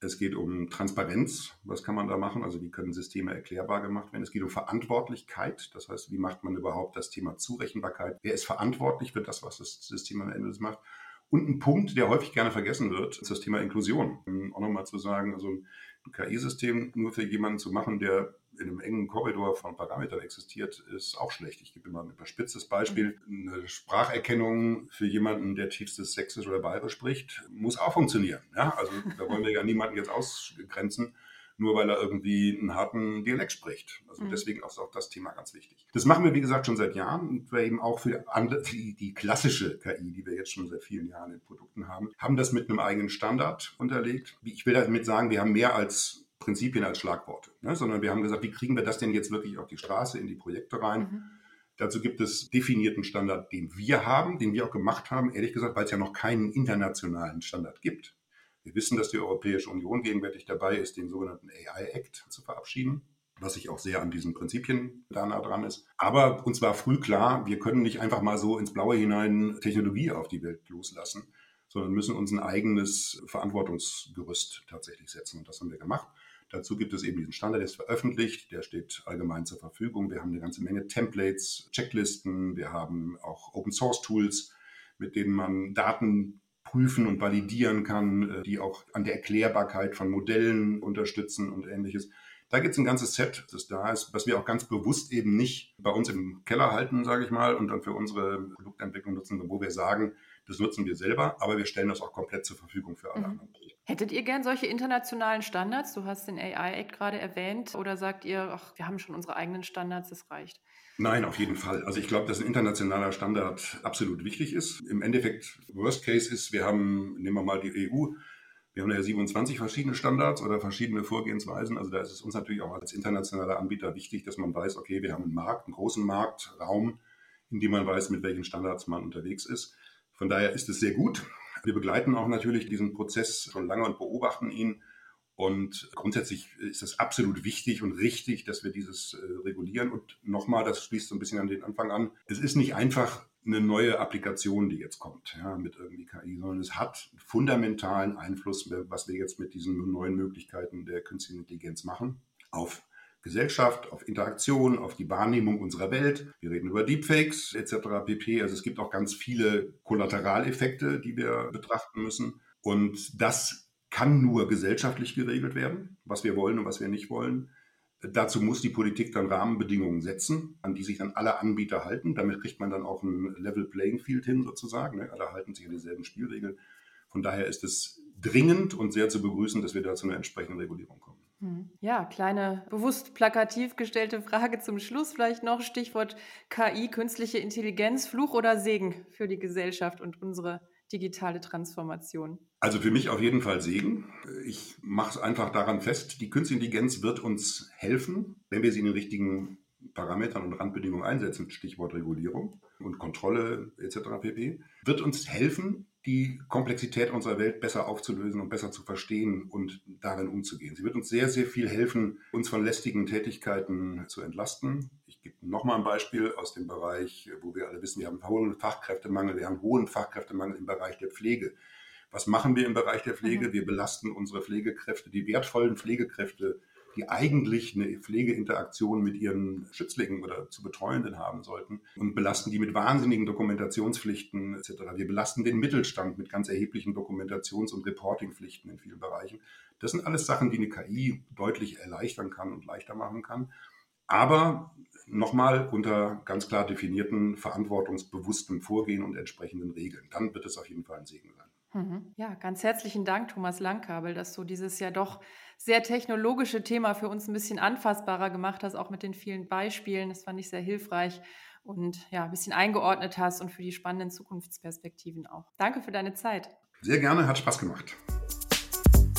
Es geht um Transparenz. Was kann man da machen? Also wie können Systeme erklärbar gemacht werden? Es geht um Verantwortlichkeit. Das heißt, wie macht man überhaupt das Thema Zurechenbarkeit? Wer ist verantwortlich für das, was das System am Ende macht? Und ein Punkt, der häufig gerne vergessen wird, ist das Thema Inklusion. Auch nochmal zu sagen, also ein KI-System nur für jemanden zu machen, der in einem engen Korridor von Parametern existiert, ist auch schlecht. Ich gebe immer ein überspitztes Beispiel. Eine Spracherkennung für jemanden, der tiefstes Sächsisch oder Bayerisch spricht, muss auch funktionieren. Ja? Also da wollen wir ja niemanden jetzt ausgrenzen nur weil er irgendwie einen harten Dialekt spricht. Also mhm. deswegen ist auch das Thema ganz wichtig. Das machen wir, wie gesagt, schon seit Jahren und wir eben auch für andere, die, die klassische KI, die wir jetzt schon seit vielen Jahren in Produkten haben, haben das mit einem eigenen Standard unterlegt. Ich will damit sagen, wir haben mehr als Prinzipien als Schlagworte, ne? sondern wir haben gesagt, wie kriegen wir das denn jetzt wirklich auf die Straße, in die Projekte rein? Mhm. Dazu gibt es definierten Standard, den wir haben, den wir auch gemacht haben, ehrlich gesagt, weil es ja noch keinen internationalen Standard gibt. Wir wissen, dass die Europäische Union gegenwärtig dabei ist, den sogenannten AI Act zu verabschieden was sich auch sehr an diesen Prinzipien da nah dran ist. Aber uns war früh klar, wir können nicht einfach mal so ins Blaue hinein Technologie auf die Welt loslassen, sondern müssen uns ein eigenes Verantwortungsgerüst tatsächlich setzen. Und das haben wir gemacht. Dazu gibt es eben diesen Standard, der ist veröffentlicht, der steht allgemein zur Verfügung. Wir haben eine ganze Menge Templates, Checklisten, wir haben auch Open Source Tools, mit denen man Daten prüfen und validieren kann, äh, die auch an der Erklärbarkeit von Modellen unterstützen und ähnliches. Da gibt es ein ganzes Set, das da ist, was wir auch ganz bewusst eben nicht bei uns im Keller halten, sage ich mal, und dann für unsere Produktentwicklung nutzen, wo wir sagen, das nutzen wir selber, aber wir stellen das auch komplett zur Verfügung für alle mhm. anderen Projekte. Hättet ihr gern solche internationalen Standards? Du hast den AI Act gerade erwähnt. Oder sagt ihr, ach, wir haben schon unsere eigenen Standards, das reicht? Nein, auf jeden Fall. Also ich glaube, dass ein internationaler Standard absolut wichtig ist. Im Endeffekt, Worst Case ist, wir haben, nehmen wir mal die EU, wir haben ja 27 verschiedene Standards oder verschiedene Vorgehensweisen. Also da ist es uns natürlich auch als internationaler Anbieter wichtig, dass man weiß, okay, wir haben einen Markt, einen großen Marktraum, in dem man weiß, mit welchen Standards man unterwegs ist. Von daher ist es sehr gut. Wir begleiten auch natürlich diesen Prozess schon lange und beobachten ihn. Und grundsätzlich ist es absolut wichtig und richtig, dass wir dieses äh, regulieren. Und nochmal, das schließt so ein bisschen an den Anfang an. Es ist nicht einfach eine neue Applikation, die jetzt kommt, ja, mit irgendwie KI, sondern es hat fundamentalen Einfluss, was wir jetzt mit diesen neuen Möglichkeiten der künstlichen Intelligenz machen, auf Gesellschaft, auf Interaktion, auf die Wahrnehmung unserer Welt. Wir reden über Deepfakes etc. pp. Also es gibt auch ganz viele Kollateraleffekte, die wir betrachten müssen. Und das kann nur gesellschaftlich geregelt werden, was wir wollen und was wir nicht wollen. Dazu muss die Politik dann Rahmenbedingungen setzen, an die sich dann alle Anbieter halten. Damit kriegt man dann auch ein Level Playing Field hin, sozusagen. Ne? Alle halten sich an dieselben Spielregeln. Von daher ist es dringend und sehr zu begrüßen, dass wir da zu einer entsprechenden Regulierung kommen. Hm. Ja, kleine, bewusst plakativ gestellte Frage zum Schluss vielleicht noch. Stichwort KI, künstliche Intelligenz, Fluch oder Segen für die Gesellschaft und unsere digitale Transformation? Also für mich auf jeden Fall Segen. Ich mache es einfach daran fest, die künstliche Intelligenz wird uns helfen, wenn wir sie in den richtigen Parametern und Randbedingungen einsetzen, Stichwort Regulierung und Kontrolle etc. pp, wird uns helfen, die Komplexität unserer Welt besser aufzulösen und besser zu verstehen und darin umzugehen. Sie wird uns sehr, sehr viel helfen, uns von lästigen Tätigkeiten zu entlasten. Ich gebe nochmal ein Beispiel aus dem Bereich, wo wir alle wissen, wir haben hohen Fachkräftemangel, wir haben hohen Fachkräftemangel im Bereich der Pflege. Was machen wir im Bereich der Pflege? Mhm. Wir belasten unsere Pflegekräfte, die wertvollen Pflegekräfte, die eigentlich eine Pflegeinteraktion mit ihren Schützlingen oder zu Betreuenden haben sollten und belasten die mit wahnsinnigen Dokumentationspflichten etc. Wir belasten den Mittelstand mit ganz erheblichen Dokumentations- und Reportingpflichten in vielen Bereichen. Das sind alles Sachen, die eine KI deutlich erleichtern kann und leichter machen kann. Aber nochmal unter ganz klar definierten, verantwortungsbewusstem Vorgehen und entsprechenden Regeln. Dann wird es auf jeden Fall ein Segen sein. Mhm. Ja, ganz herzlichen Dank, Thomas Langkabel, dass du dieses ja doch sehr technologische Thema für uns ein bisschen anfassbarer gemacht hast, auch mit den vielen Beispielen. Das fand ich sehr hilfreich und ja, ein bisschen eingeordnet hast und für die spannenden Zukunftsperspektiven auch. Danke für deine Zeit. Sehr gerne, hat Spaß gemacht.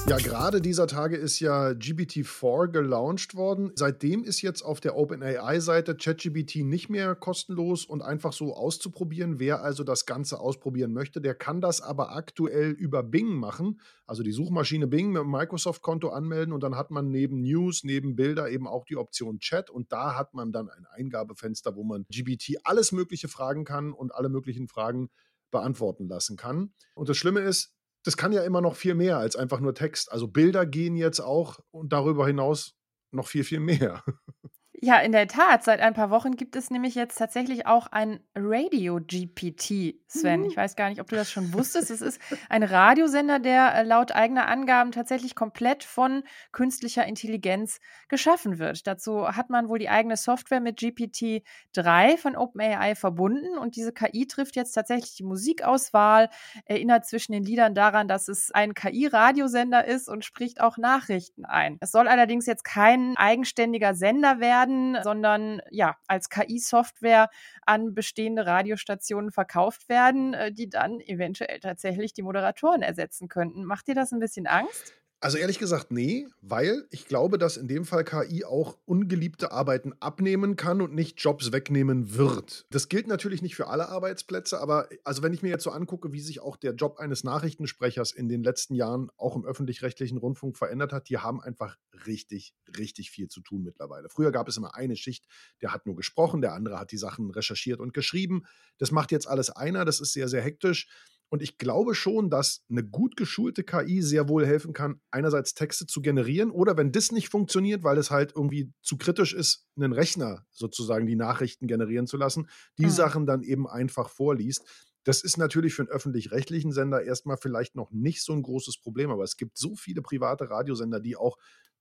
Ja, gerade dieser Tage ist ja GPT-4 gelauncht worden. Seitdem ist jetzt auf der OpenAI-Seite ChatGPT nicht mehr kostenlos und einfach so auszuprobieren. Wer also das Ganze ausprobieren möchte, der kann das aber aktuell über Bing machen. Also die Suchmaschine Bing mit dem Microsoft-Konto anmelden und dann hat man neben News, neben Bilder eben auch die Option Chat und da hat man dann ein Eingabefenster, wo man GPT alles Mögliche fragen kann und alle möglichen Fragen beantworten lassen kann. Und das Schlimme ist, das kann ja immer noch viel mehr als einfach nur Text. Also Bilder gehen jetzt auch und darüber hinaus noch viel, viel mehr. Ja, in der Tat. Seit ein paar Wochen gibt es nämlich jetzt tatsächlich auch ein Radio-GPT, Sven. Ich weiß gar nicht, ob du das schon wusstest. Es ist ein Radiosender, der äh, laut eigener Angaben tatsächlich komplett von künstlicher Intelligenz geschaffen wird. Dazu hat man wohl die eigene Software mit GPT-3 von OpenAI verbunden und diese KI trifft jetzt tatsächlich die Musikauswahl, erinnert zwischen den Liedern daran, dass es ein KI-Radiosender ist und spricht auch Nachrichten ein. Es soll allerdings jetzt kein eigenständiger Sender werden werden, sondern ja, als KI-Software an bestehende Radiostationen verkauft werden, äh, die dann eventuell tatsächlich die Moderatoren ersetzen könnten. Macht dir das ein bisschen Angst? Also ehrlich gesagt, nee, weil ich glaube, dass in dem Fall KI auch ungeliebte Arbeiten abnehmen kann und nicht Jobs wegnehmen wird. Das gilt natürlich nicht für alle Arbeitsplätze, aber also wenn ich mir jetzt so angucke, wie sich auch der Job eines Nachrichtensprechers in den letzten Jahren auch im öffentlich-rechtlichen Rundfunk verändert hat, die haben einfach richtig, richtig viel zu tun mittlerweile. Früher gab es immer eine Schicht, der hat nur gesprochen, der andere hat die Sachen recherchiert und geschrieben. Das macht jetzt alles einer, das ist sehr, sehr hektisch. Und ich glaube schon, dass eine gut geschulte KI sehr wohl helfen kann, einerseits Texte zu generieren oder wenn das nicht funktioniert, weil es halt irgendwie zu kritisch ist, einen Rechner sozusagen die Nachrichten generieren zu lassen, die mhm. Sachen dann eben einfach vorliest. Das ist natürlich für einen öffentlich-rechtlichen Sender erstmal vielleicht noch nicht so ein großes Problem, aber es gibt so viele private Radiosender, die auch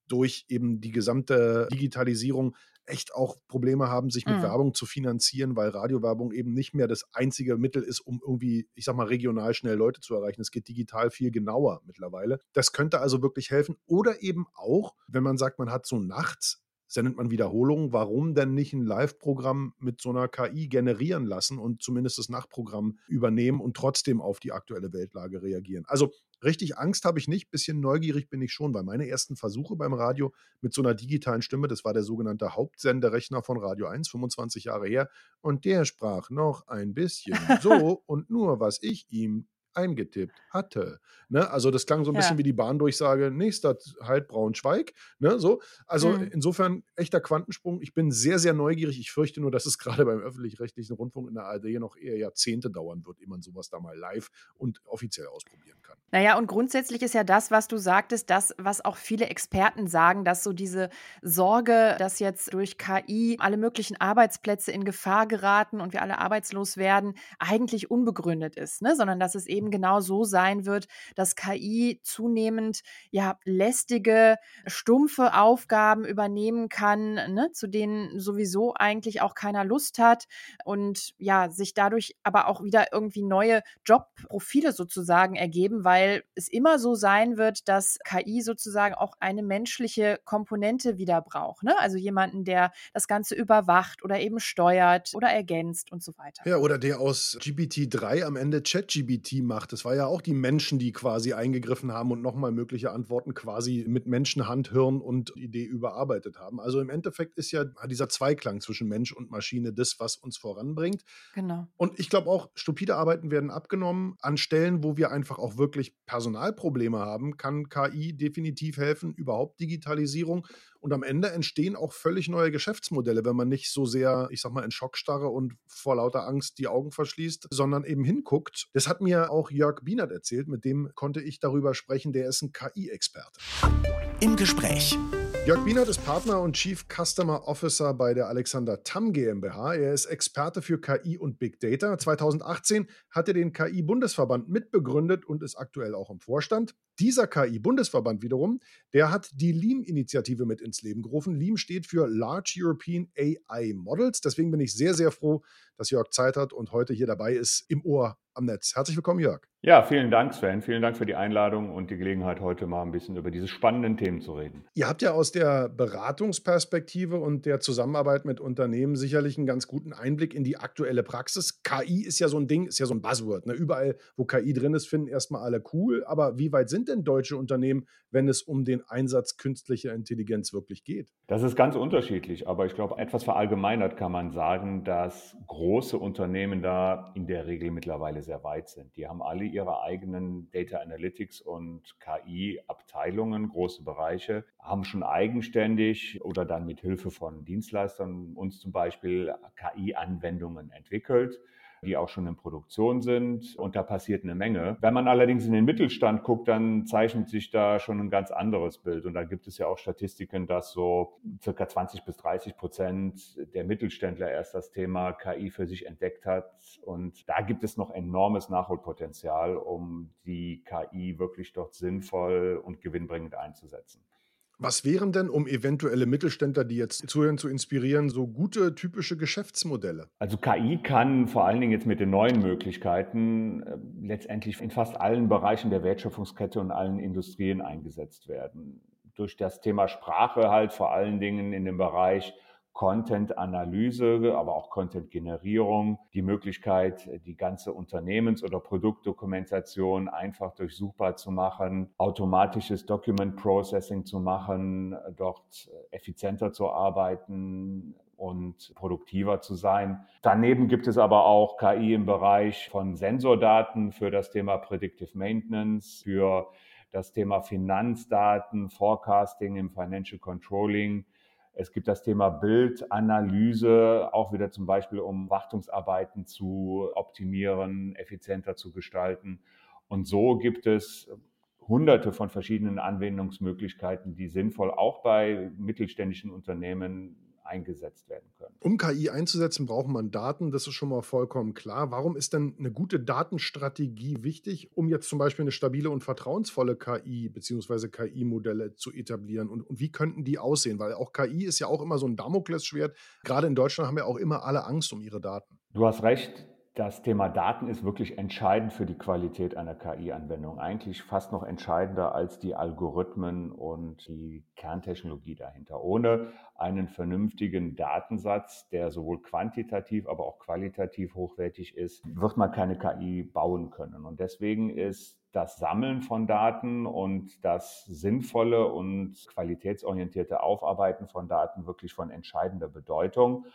durch eben die gesamte Digitalisierung echt auch Probleme haben, sich mit mhm. Werbung zu finanzieren, weil Radiowerbung eben nicht mehr das einzige Mittel ist, um irgendwie, ich sag mal, regional schnell Leute zu erreichen. Es geht digital viel genauer mittlerweile. Das könnte also wirklich helfen. Oder eben auch, wenn man sagt, man hat so nachts sendet man Wiederholungen. Warum denn nicht ein Live-Programm mit so einer KI generieren lassen und zumindest das Nachtprogramm übernehmen und trotzdem auf die aktuelle Weltlage reagieren? Also richtig Angst habe ich nicht, bisschen neugierig bin ich schon, weil meine ersten Versuche beim Radio mit so einer digitalen Stimme, das war der sogenannte Hauptsenderechner von Radio 1, 25 Jahre her, und der sprach noch ein bisschen so und nur, was ich ihm eingetippt hatte. Ne? Also das klang so ein ja. bisschen wie die Bahndurchsage, nächster Halt Braunschweig. Ne? So. Also mhm. insofern echter Quantensprung. Ich bin sehr, sehr neugierig. Ich fürchte nur, dass es gerade beim öffentlich-rechtlichen Rundfunk in der ARD noch eher Jahrzehnte dauern wird, ehe man sowas da mal live und offiziell ausprobieren kann. Naja, und grundsätzlich ist ja das, was du sagtest, das, was auch viele Experten sagen, dass so diese Sorge, dass jetzt durch KI alle möglichen Arbeitsplätze in Gefahr geraten und wir alle arbeitslos werden, eigentlich unbegründet ist, ne? sondern dass es eben eben genau so sein wird, dass KI zunehmend ja lästige, stumpfe Aufgaben übernehmen kann, ne, zu denen sowieso eigentlich auch keiner Lust hat und ja, sich dadurch aber auch wieder irgendwie neue Jobprofile sozusagen ergeben, weil es immer so sein wird, dass KI sozusagen auch eine menschliche Komponente wieder braucht. Ne? Also jemanden, der das Ganze überwacht oder eben steuert oder ergänzt und so weiter. Ja, oder der aus GPT-3 am Ende ChatGBT macht. Das war ja auch die Menschen, die quasi eingegriffen haben und nochmal mögliche Antworten quasi mit Menschenhand, Hirn und Idee überarbeitet haben. Also im Endeffekt ist ja dieser Zweiklang zwischen Mensch und Maschine das, was uns voranbringt. Genau. Und ich glaube auch, stupide Arbeiten werden abgenommen an Stellen, wo wir einfach auch wirklich wirklich Personalprobleme haben, kann KI definitiv helfen, überhaupt Digitalisierung. Und am Ende entstehen auch völlig neue Geschäftsmodelle, wenn man nicht so sehr, ich sag mal, in Schockstarre und vor lauter Angst die Augen verschließt, sondern eben hinguckt. Das hat mir auch Jörg Bienert erzählt, mit dem konnte ich darüber sprechen. Der ist ein KI-Experte. Im Gespräch. Jörg Bienert ist Partner und Chief Customer Officer bei der Alexander Tamm GmbH. Er ist Experte für KI und Big Data. 2018 hat er den KI-Bundesverband mitbegründet und ist aktuell auch im Vorstand. Dieser KI-Bundesverband wiederum, der hat die LEAM-Initiative mit ins Leben gerufen. LEAM steht für Large European AI Models. Deswegen bin ich sehr, sehr froh, dass Jörg Zeit hat und heute hier dabei ist im Ohr am Netz. Herzlich willkommen, Jörg. Ja, vielen Dank, Sven. Vielen Dank für die Einladung und die Gelegenheit, heute mal ein bisschen über diese spannenden Themen zu reden. Ihr habt ja aus der Beratungsperspektive und der Zusammenarbeit mit Unternehmen sicherlich einen ganz guten Einblick in die aktuelle Praxis. KI ist ja so ein Ding, ist ja so ein Buzzword. Ne? Überall, wo KI drin ist, finden erstmal alle cool. Aber wie weit sind denn deutsche Unternehmen, wenn es um den Einsatz künstlicher Intelligenz wirklich geht? Das ist ganz unterschiedlich. Aber ich glaube, etwas verallgemeinert kann man sagen, dass große Unternehmen da in der Regel mittlerweile sehr weit sind. Die haben alle ihre eigenen Data Analytics und KI-Abteilungen, große Bereiche, haben schon eigenständig oder dann mit Hilfe von Dienstleistern uns zum Beispiel KI-Anwendungen entwickelt die auch schon in Produktion sind. Und da passiert eine Menge. Wenn man allerdings in den Mittelstand guckt, dann zeichnet sich da schon ein ganz anderes Bild. Und da gibt es ja auch Statistiken, dass so circa 20 bis 30 Prozent der Mittelständler erst das Thema KI für sich entdeckt hat. Und da gibt es noch enormes Nachholpotenzial, um die KI wirklich dort sinnvoll und gewinnbringend einzusetzen. Was wären denn, um eventuelle Mittelständler, die jetzt zuhören, zu inspirieren, so gute typische Geschäftsmodelle? Also KI kann vor allen Dingen jetzt mit den neuen Möglichkeiten äh, letztendlich in fast allen Bereichen der Wertschöpfungskette und allen Industrien eingesetzt werden. Durch das Thema Sprache halt vor allen Dingen in dem Bereich Content-Analyse, aber auch Content-Generierung, die Möglichkeit, die ganze Unternehmens- oder Produktdokumentation einfach durchsuchbar zu machen, automatisches Document Processing zu machen, dort effizienter zu arbeiten, und produktiver zu sein. Daneben gibt es aber auch KI im Bereich von Sensordaten für das Thema Predictive Maintenance, für das Thema Finanzdaten, Forecasting im Financial Controlling, es gibt das Thema Bildanalyse, auch wieder zum Beispiel, um Wartungsarbeiten zu optimieren, effizienter zu gestalten. Und so gibt es hunderte von verschiedenen Anwendungsmöglichkeiten, die sinnvoll auch bei mittelständischen Unternehmen eingesetzt werden können. Um KI einzusetzen, braucht man Daten, das ist schon mal vollkommen klar. Warum ist denn eine gute Datenstrategie wichtig, um jetzt zum Beispiel eine stabile und vertrauensvolle KI bzw. KI-Modelle zu etablieren? Und, und wie könnten die aussehen? Weil auch KI ist ja auch immer so ein Damoklesschwert. Gerade in Deutschland haben ja auch immer alle Angst um ihre Daten. Du hast recht das Thema Daten ist wirklich entscheidend für die Qualität einer KI-Anwendung. Eigentlich fast noch entscheidender als die Algorithmen und die Kerntechnologie dahinter. Ohne einen vernünftigen Datensatz, der sowohl quantitativ, aber auch qualitativ hochwertig ist, wird man keine KI bauen können. Und deswegen ist das Sammeln von Daten und das sinnvolle und qualitätsorientierte Aufarbeiten von Daten wirklich von entscheidender Bedeutung.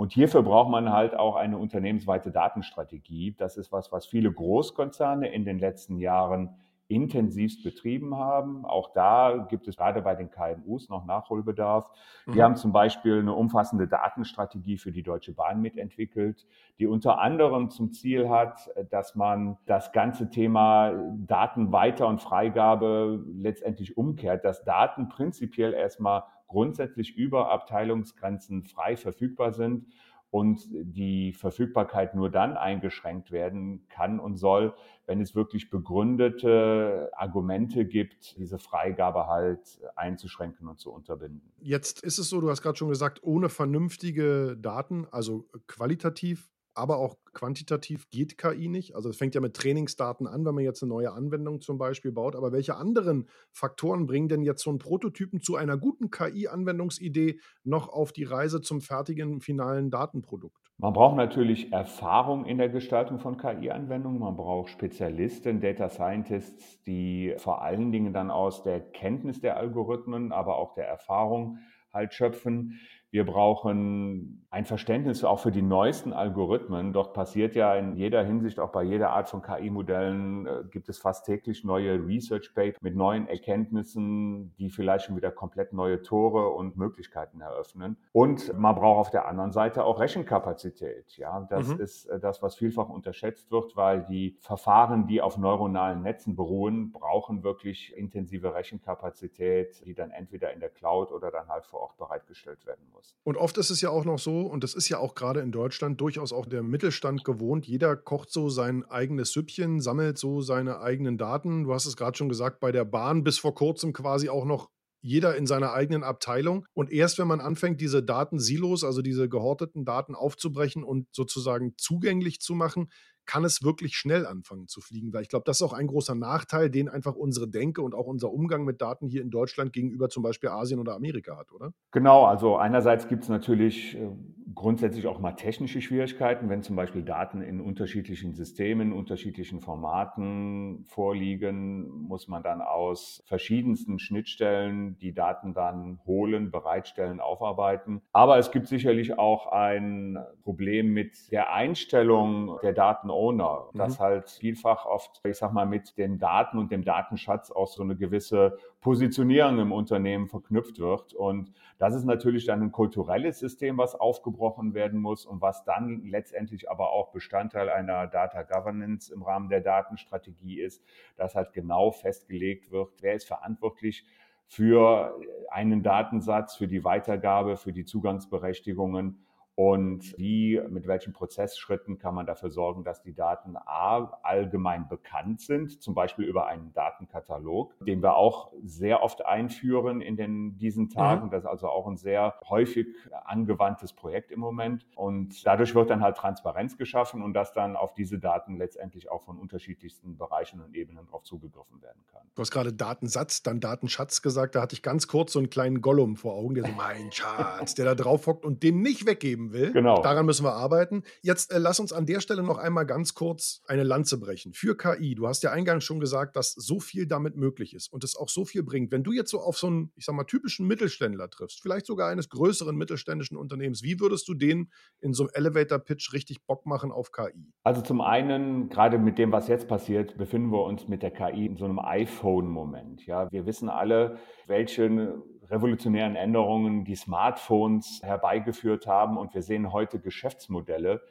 Und hierfür braucht man halt auch eine unternehmensweite Datenstrategie. Das ist was, was viele Großkonzerne in den letzten Jahren intensivst betrieben haben. Auch da gibt es gerade bei den KMUs noch Nachholbedarf. Wir mhm. haben zum Beispiel eine umfassende Datenstrategie für die Deutsche Bahn mitentwickelt, die unter anderem zum Ziel hat, dass man das ganze Thema Datenweiter- und Freigabe letztendlich umkehrt, dass Daten prinzipiell erstmal grundsätzlich über Abteilungsgrenzen frei verfügbar sind und die Verfügbarkeit nur dann eingeschränkt werden kann und soll, wenn es wirklich begründete Argumente gibt, diese Freigabe halt einzuschränken und zu unterbinden. Jetzt ist es so, du hast gerade schon gesagt, ohne vernünftige Daten, also qualitativ aber auch quantitativ geht KI nicht. Also es fängt ja mit Trainingsdaten an, wenn man jetzt eine neue Anwendung zum Beispiel baut. Aber welche anderen Faktoren bringen denn jetzt so einen Prototypen zu einer guten KI-Anwendungsidee noch auf die Reise zum fertigen finalen Datenprodukt? Man braucht natürlich Erfahrung in der Gestaltung von KI-Anwendungen. Man braucht Spezialisten, Data Scientists, die vor allen Dingen dann aus der Kenntnis der Algorithmen, aber auch der Erfahrung halt schöpfen. Wir brauchen ein Verständnis auch für die neuesten Algorithmen. Dort passiert ja in jeder Hinsicht, auch bei jeder Art von KI-Modellen, äh, gibt es fast täglich neue Research-Paper mit neuen Erkenntnissen, die vielleicht schon wieder komplett neue Tore und Möglichkeiten eröffnen. Und man braucht auf der anderen Seite auch Rechenkapazität. Ja, das mhm. ist äh, das, was vielfach unterschätzt wird, weil die Verfahren, die auf neuronalen Netzen beruhen, brauchen wirklich intensive Rechenkapazität, die dann entweder in der Cloud oder dann halt vor Ort bereitgestellt werden muss muss. Und oft ist es ja auch noch so, und das ist ja auch gerade in Deutschland durchaus auch der Mittelstand gewohnt, jeder kocht so sein eigenes Süppchen, sammelt so seine eigenen Daten. Du hast es gerade schon gesagt, bei der Bahn bis vor kurzem quasi auch noch jeder in seiner eigenen Abteilung. Und erst wenn man anfängt, diese Datensilos, also diese gehorteten Daten aufzubrechen und sozusagen zugänglich zu machen, kann es wirklich schnell anfangen zu fliegen, weil ich glaube, das ist auch ein großer Nachteil, den einfach unsere Denke und auch unser Umgang mit Daten hier in Deutschland gegenüber zum Beispiel Asien oder Amerika hat, oder? Genau, also einerseits gibt es natürlich äh, grundsätzlich auch mal technische Schwierigkeiten, wenn zum Beispiel Daten in unterschiedlichen Systemen, unterschiedlichen Formaten vorliegen, muss man dann aus verschiedensten Schnittstellen die Daten dann holen, bereitstellen, aufarbeiten. Aber es gibt sicherlich auch ein Problem mit der Einstellung der Daten Owner, mhm. dass halt vielfach oft, ich sag mal, mit den Daten und dem Datenschatz auch so eine gewisse Positionierung im Unternehmen verknüpft wird. Und das ist natürlich dann ein kulturelles System, was aufgebrochen werden muss und was dann letztendlich aber auch Bestandteil einer Data Governance im Rahmen der Datenstrategie ist, dass halt genau festgelegt wird, wer ist verantwortlich für einen Datensatz, für die Weitergabe, für die Zugangsberechtigungen und wie, mit welchen Prozessschritten kann man dafür sorgen, dass die Daten A, allgemein bekannt sind, zum Beispiel über einen Datenkatalog, den wir auch sehr oft einführen in den, diesen Tagen. Mhm. Das ist also auch ein sehr häufig angewandtes Projekt im Moment. Und dadurch wird dann halt Transparenz geschaffen und dass dann auf diese Daten letztendlich auch von unterschiedlichsten Bereichen und Ebenen drauf zugegriffen werden kann. Du hast gerade Datensatz, dann Datenschatz gesagt. Da hatte ich ganz kurz so einen kleinen Gollum vor Augen, der so, mein Schatz, der da drauf hockt und den nicht weggeben will. Genau. Daran müssen wir arbeiten. Jetzt äh, lass uns an der Stelle noch einmal ganz kurz eine Lanze brechen. Für KI, du hast ja eingangs schon gesagt, dass so viel damit möglich ist und es auch so viel bringt. Wenn du jetzt so auf so einen, ich sag mal, typischen Mittelständler triffst, vielleicht sogar eines größeren mittelständischen Unternehmens, wie würdest du den in so einem Elevator-Pitch richtig Bock machen auf KI? Also zum einen, gerade mit dem, was jetzt passiert, befinden wir uns mit der KI in so einem iPhone-Moment. Ja, wir wissen alle, welchen revolutionären Änderungen die Smartphones herbeigeführt haben. Und wir sehen heute Geschäftsmodelle,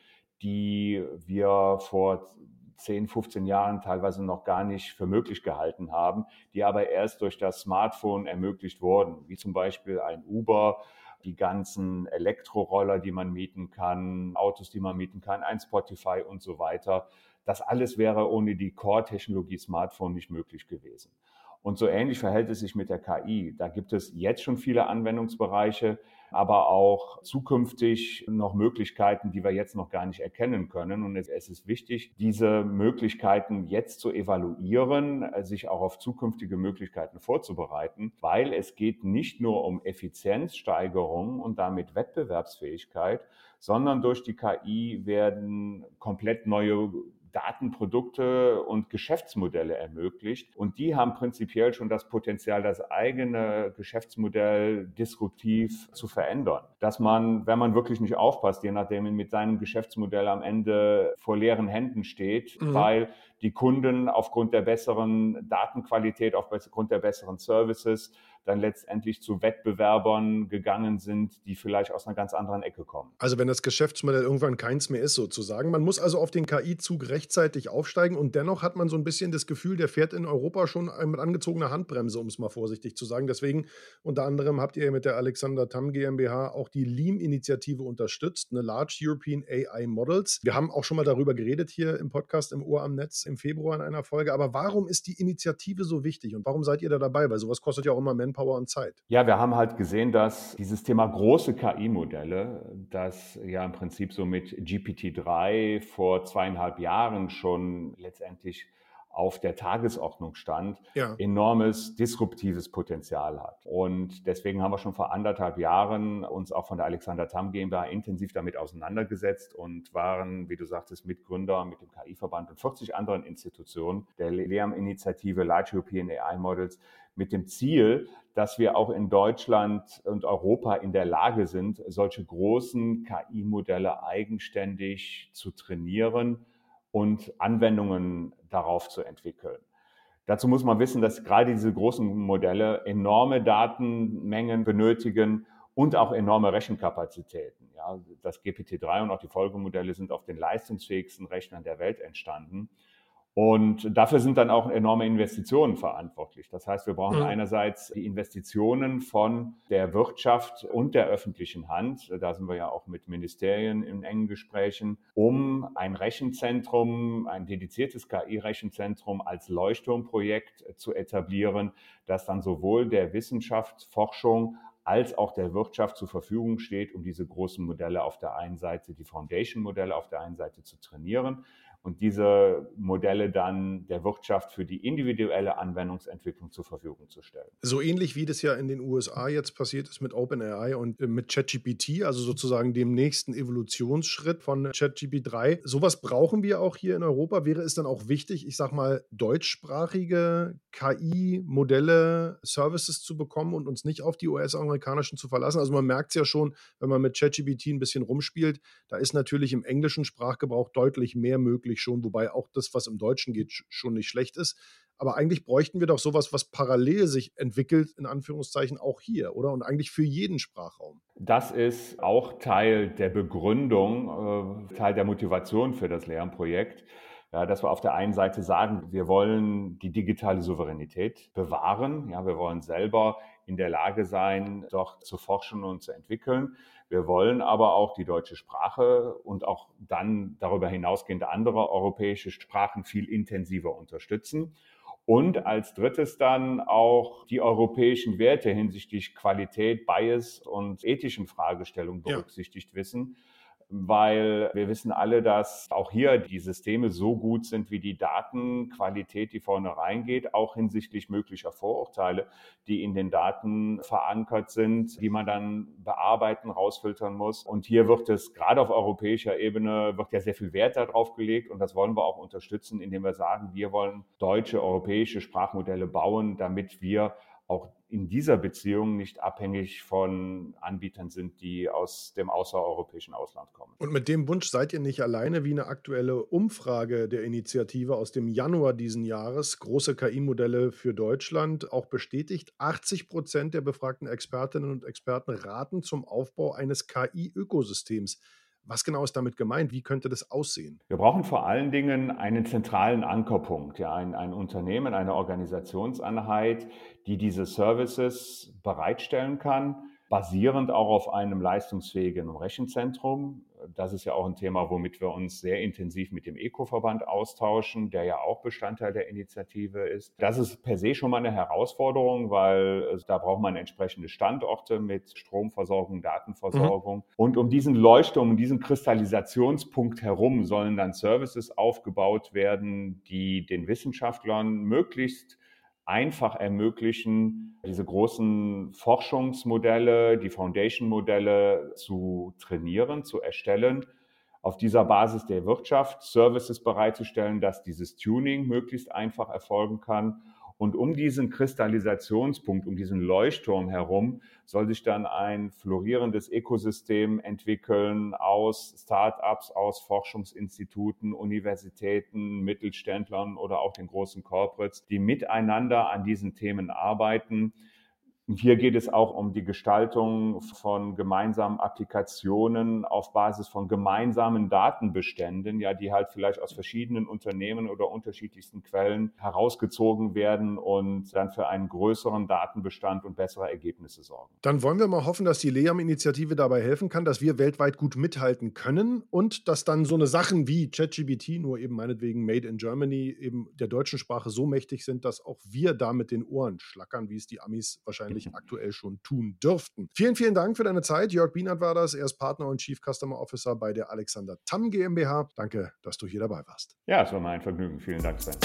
die wir vor 10, 15 Jahren teilweise noch gar nicht für möglich gehalten haben, die aber erst durch das Smartphone ermöglicht wurden, wie zum Beispiel ein Uber, die ganzen Elektroroller, die man mieten kann, Autos, die man mieten kann, ein Spotify und so weiter. Das alles wäre ohne die Core-Technologie Smartphone nicht möglich gewesen. Und so ähnlich verhält es sich mit der KI. Da gibt es jetzt schon viele Anwendungsbereiche, aber auch zukünftig noch Möglichkeiten, die wir jetzt noch gar nicht erkennen können. Und es ist wichtig, diese Möglichkeiten jetzt zu evaluieren, sich auch auf zukünftige Möglichkeiten vorzubereiten, weil es geht nicht nur um Effizienzsteigerung und damit Wettbewerbsfähigkeit, sondern durch die KI werden komplett neue Datenprodukte und Geschäftsmodelle ermöglicht. Und die haben prinzipiell schon das Potenzial, das eigene Geschäftsmodell disruptiv zu verändern. Dass man, wenn man wirklich nicht aufpasst, je nachdem mit seinem Geschäftsmodell am Ende vor leeren Händen steht, mhm. weil die Kunden aufgrund der besseren Datenqualität, aufgrund der besseren Services dann letztendlich zu Wettbewerbern gegangen sind, die vielleicht aus einer ganz anderen Ecke kommen. Also wenn das Geschäftsmodell irgendwann keins mehr ist, sozusagen. Man muss also auf den KI-Zug rechtzeitig aufsteigen und dennoch hat man so ein bisschen das Gefühl, der fährt in Europa schon mit angezogener Handbremse, um es mal vorsichtig zu sagen. Deswegen unter anderem habt ihr mit der Alexander Tam GmbH auch die LEAM-Initiative unterstützt, eine Large European AI Models. Wir haben auch schon mal darüber geredet hier im Podcast im Ohr am Netz im Februar in einer Folge. Aber warum ist die Initiative so wichtig und warum seid ihr da dabei? Weil sowas kostet ja auch immer Manpower Manpower und Zeit. Ja, wir haben halt gesehen, dass dieses Thema große KI-Modelle, das ja im Prinzip so mit GPT-3 vor zweieinhalb Jahren schon letztendlich auf der Tagesordnung stand, Ja. enormes disruptives Potenzial hat. Und deswegen haben wir schon vor anderthalb Jahren uns auch von der Alexander Tam GmbH intensiv damit auseinandergesetzt und waren, wie du sagtest, Mitgründer mit dem KI-Verband und 40 anderen Institutionen der LEAM-Initiative Large European AI Models mit dem Ziel, dass wir auch in Deutschland und Europa in der Lage sind, solche großen KI-Modelle eigenständig zu trainieren und Anwendungen darauf zu entwickeln. Dazu muss man wissen, dass gerade diese großen Modelle enorme Datenmengen benötigen und auch enorme Rechenkapazitäten. Ja, das GPT-3 und auch die Folgemodelle sind auf den leistungsfähigsten Rechnern der Welt entstanden. Und dafür sind dann auch enorme Investitionen verantwortlich. Das heißt, wir brauchen Mhm. einerseits die Investitionen von der Wirtschaft und der öffentlichen Hand. Da sind wir ja auch mit Ministerien in engen Gesprächen, um ein Rechenzentrum, ein dediziertes KI-Rechenzentrum als Leuchtturmprojekt zu etablieren, das dann sowohl der Wissenschaft, Forschung als auch der Wirtschaft zur Verfügung steht, um diese großen Modelle auf der einen Seite, die Foundation-Modelle auf der einen Seite zu trainieren und diese Modelle dann der Wirtschaft für die individuelle Anwendungsentwicklung zur Verfügung zu stellen. So ähnlich wie das ja in den USA jetzt passiert ist mit OpenAI und äh, mit ChatGPT, also sozusagen dem nächsten Evolutionsschritt von ChatGPT 3. Sowas brauchen wir auch hier in Europa. Wäre es dann auch wichtig, ich sag mal, deutschsprachige KI-Modelle, Services zu bekommen und uns nicht auf die US-amerikanischen zu verlassen? Also man merkt es ja schon, wenn man mit ChatGPT ein bisschen rumspielt, da ist natürlich im englischen Sprachgebrauch deutlich mehr möglich schon, wobei auch das, was im Deutschen geht, sch- schon nicht schlecht ist. Aber eigentlich bräuchten wir doch sowas, was parallel sich entwickelt, in Anführungszeichen, auch hier, oder? Und eigentlich für jeden Sprachraum. Das ist auch Teil der Begründung, äh, Teil der Motivation für das Lernprojekt. Ja, dass wir auf der einen Seite sagen, wir wollen die digitale Souveränität bewahren. Ja, wir wollen selber in der Lage sein, dort zu forschen und zu entwickeln. Wir wollen aber auch die deutsche Sprache und auch dann darüber hinausgehend andere europäische Sprachen viel intensiver unterstützen. Und als drittes dann auch die europäischen Werte hinsichtlich Qualität, Bias und ethischen Fragestellungen Ja. berücksichtigt wissen. Weil wir wissen alle, dass auch hier die Systeme so gut sind wie die Datenqualität, die vorne reingeht, auch hinsichtlich möglicher Vorurteile, die in den Daten verankert sind, die man dann bearbeiten, rausfiltern muss. Und hier wird es gerade auf europäischer Ebene wird ja sehr viel Wert darauf gelegt und das wollen wir auch unterstützen, indem wir sagen, wir wollen deutsche, europäische Sprachmodelle bauen, damit wir auch in dieser Beziehung nicht abhängig von Anbietern sind, die aus dem außereuropäischen Ausland kommen. Und mit dem Wunsch seid ihr nicht alleine, wie eine aktuelle Umfrage der Initiative aus dem Januar diesen Jahres, große KI-Modelle für Deutschland, auch bestätigt. 80 Prozent der befragten Expertinnen und Experten raten zum Aufbau eines KI-Ökosystems. Was genau ist damit gemeint? Wie könnte das aussehen? Wir brauchen vor allen Dingen einen zentralen Ankerpunkt, ja, ein, ein Unternehmen, eine Organisationseinheit, die diese Services bereitstellen kann, basierend auch auf einem leistungsfähigen Rechenzentrum. Das ist ja auch ein Thema, womit wir uns sehr intensiv mit dem ECO-Verband austauschen, der ja auch Bestandteil der Initiative ist. Das ist per se schon mal eine Herausforderung, weil äh, da braucht man entsprechende Standorte mit Stromversorgung, Datenversorgung. Und um diesen Leuchtturm, um diesen Kristallisationspunkt herum sollen dann Services aufgebaut werden, die den Wissenschaftlern möglichst einfach ermöglichen, diese großen Forschungsmodelle, die Foundation-Modelle zu trainieren, zu erstellen, auf dieser Basis der Wirtschaft Services bereitzustellen, dass dieses Tuning möglichst einfach erfolgen kann. Und um diesen Kristallisationspunkt, um diesen Leuchtturm herum, soll sich dann ein florierendes Ökosystem entwickeln aus Start-ups, aus Forschungsinstituten, Universitäten, Mittelständlern oder auch den großen Corporates, die miteinander an diesen Themen arbeiten. Hier geht es auch um die Gestaltung von gemeinsamen Applikationen auf Basis von gemeinsamen Datenbeständen, ja, die halt vielleicht aus verschiedenen Unternehmen oder unterschiedlichsten Quellen herausgezogen werden und dann für einen größeren Datenbestand und bessere Ergebnisse sorgen. Dann wollen wir mal hoffen, dass die LEAM-Initiative dabei helfen kann, dass wir weltweit gut mithalten können und dass dann so eine Sachen wie ChatGPT, nur eben meinetwegen Made in Germany, eben der deutschen Sprache so mächtig sind, dass auch wir da mit den Ohren schlackern, wie es die Amis wahrscheinlich aktuell schon tun dürften. Vielen, vielen Dank für deine Zeit. Jörg Bienert war das. Er ist Partner und Chief Customer Officer bei der Alexander Tamm GmbH. Danke, dass du hier dabei warst. Ja, es war mein Vergnügen. Vielen Dank, Sven.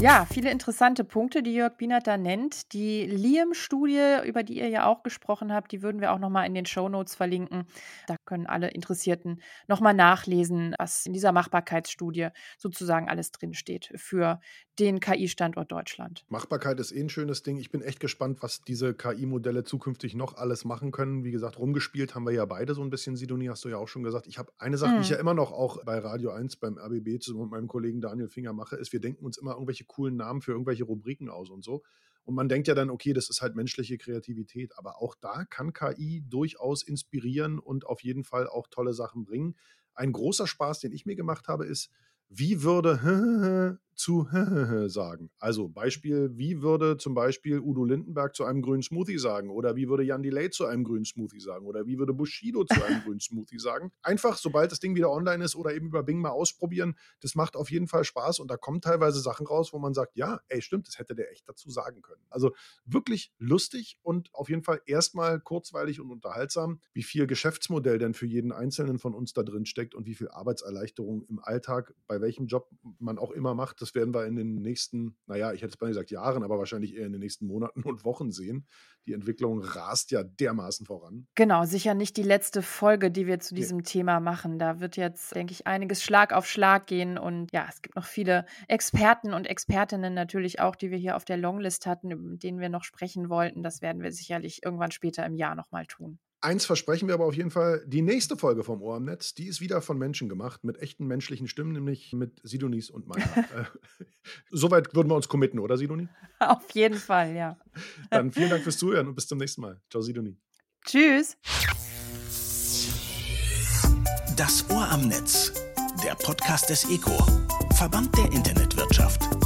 Ja, viele interessante Punkte, die Jörg Bienert da nennt. Die Liam-Studie, über die ihr ja auch gesprochen habt, die würden wir auch nochmal in den Show Notes verlinken. Da können alle Interessierten nochmal nachlesen, was in dieser Machbarkeitsstudie sozusagen alles drinsteht für den KI-Standort Deutschland. Machbarkeit ist eh ein schönes Ding. Ich bin echt gespannt, was diese KI-Modelle zukünftig noch alles machen können. Wie gesagt, rumgespielt haben wir ja beide so ein bisschen. Sidonie, hast du ja auch schon gesagt. Ich habe eine Sache, mhm. die ich mhm. ja immer noch auch bei Radio 1 beim RBB zusammen mit meinem Kollegen Daniel Finger mache, ist, wir denken uns immer irgendwelche coolen Namen für irgendwelche Rubriken aus und so. Und man denkt ja dann, okay, das ist halt menschliche Kreativität, aber auch da kann KI durchaus inspirieren und auf jeden Fall auch tolle Sachen bringen. Ein großer Spaß, den ich mir gemacht habe, ist, wie würde zu sagen. Also Beispiel, wie würde zum Beispiel Udo Lindenberg zu einem grünen Smoothie sagen? Oder wie würde Jan Delay zu einem grünen Smoothie sagen? Oder wie würde Bushido zu einem grünen Smoothie sagen? Einfach, sobald das Ding wieder online ist oder eben über Bing mal ausprobieren. Das macht auf jeden Fall Spaß und da kommen teilweise Sachen raus, wo man sagt, ja, ey, stimmt, das hätte der echt dazu sagen können. Also wirklich lustig und auf jeden Fall erstmal kurzweilig und unterhaltsam, wie viel Geschäftsmodell denn für jeden Einzelnen von uns da drin steckt und wie viel Arbeitserleichterung im Alltag, bei welchem Job man auch immer macht. Das das werden wir in den nächsten, naja, ich hätte es mal gesagt Jahren, aber wahrscheinlich eher in den nächsten Monaten und Wochen sehen. Die Entwicklung rast ja dermaßen voran. Genau, sicher nicht die letzte Folge, die wir zu diesem nee. Thema machen. Da wird jetzt, denke ich, einiges Schlag auf Schlag gehen. Und ja, es gibt noch viele Experten und Expertinnen natürlich auch, die wir hier auf der Longlist hatten, mit denen wir noch sprechen wollten. Das werden wir sicherlich irgendwann später im Jahr nochmal tun. Eins versprechen wir aber auf jeden Fall, die nächste Folge vom Ohr am Netz, die ist wieder von Menschen gemacht, mit echten menschlichen Stimmen, nämlich mit Sidonis und meiner. Äh, soweit würden wir uns committen, oder Sidoni? Auf jeden Fall, ja. Dann vielen Dank fürs Zuhören und bis zum nächsten Mal. Ciao, Sidoni. Tschüss. Das Ohr am Netz, der Podcast des ECO, Verband der Internetwirtschaft.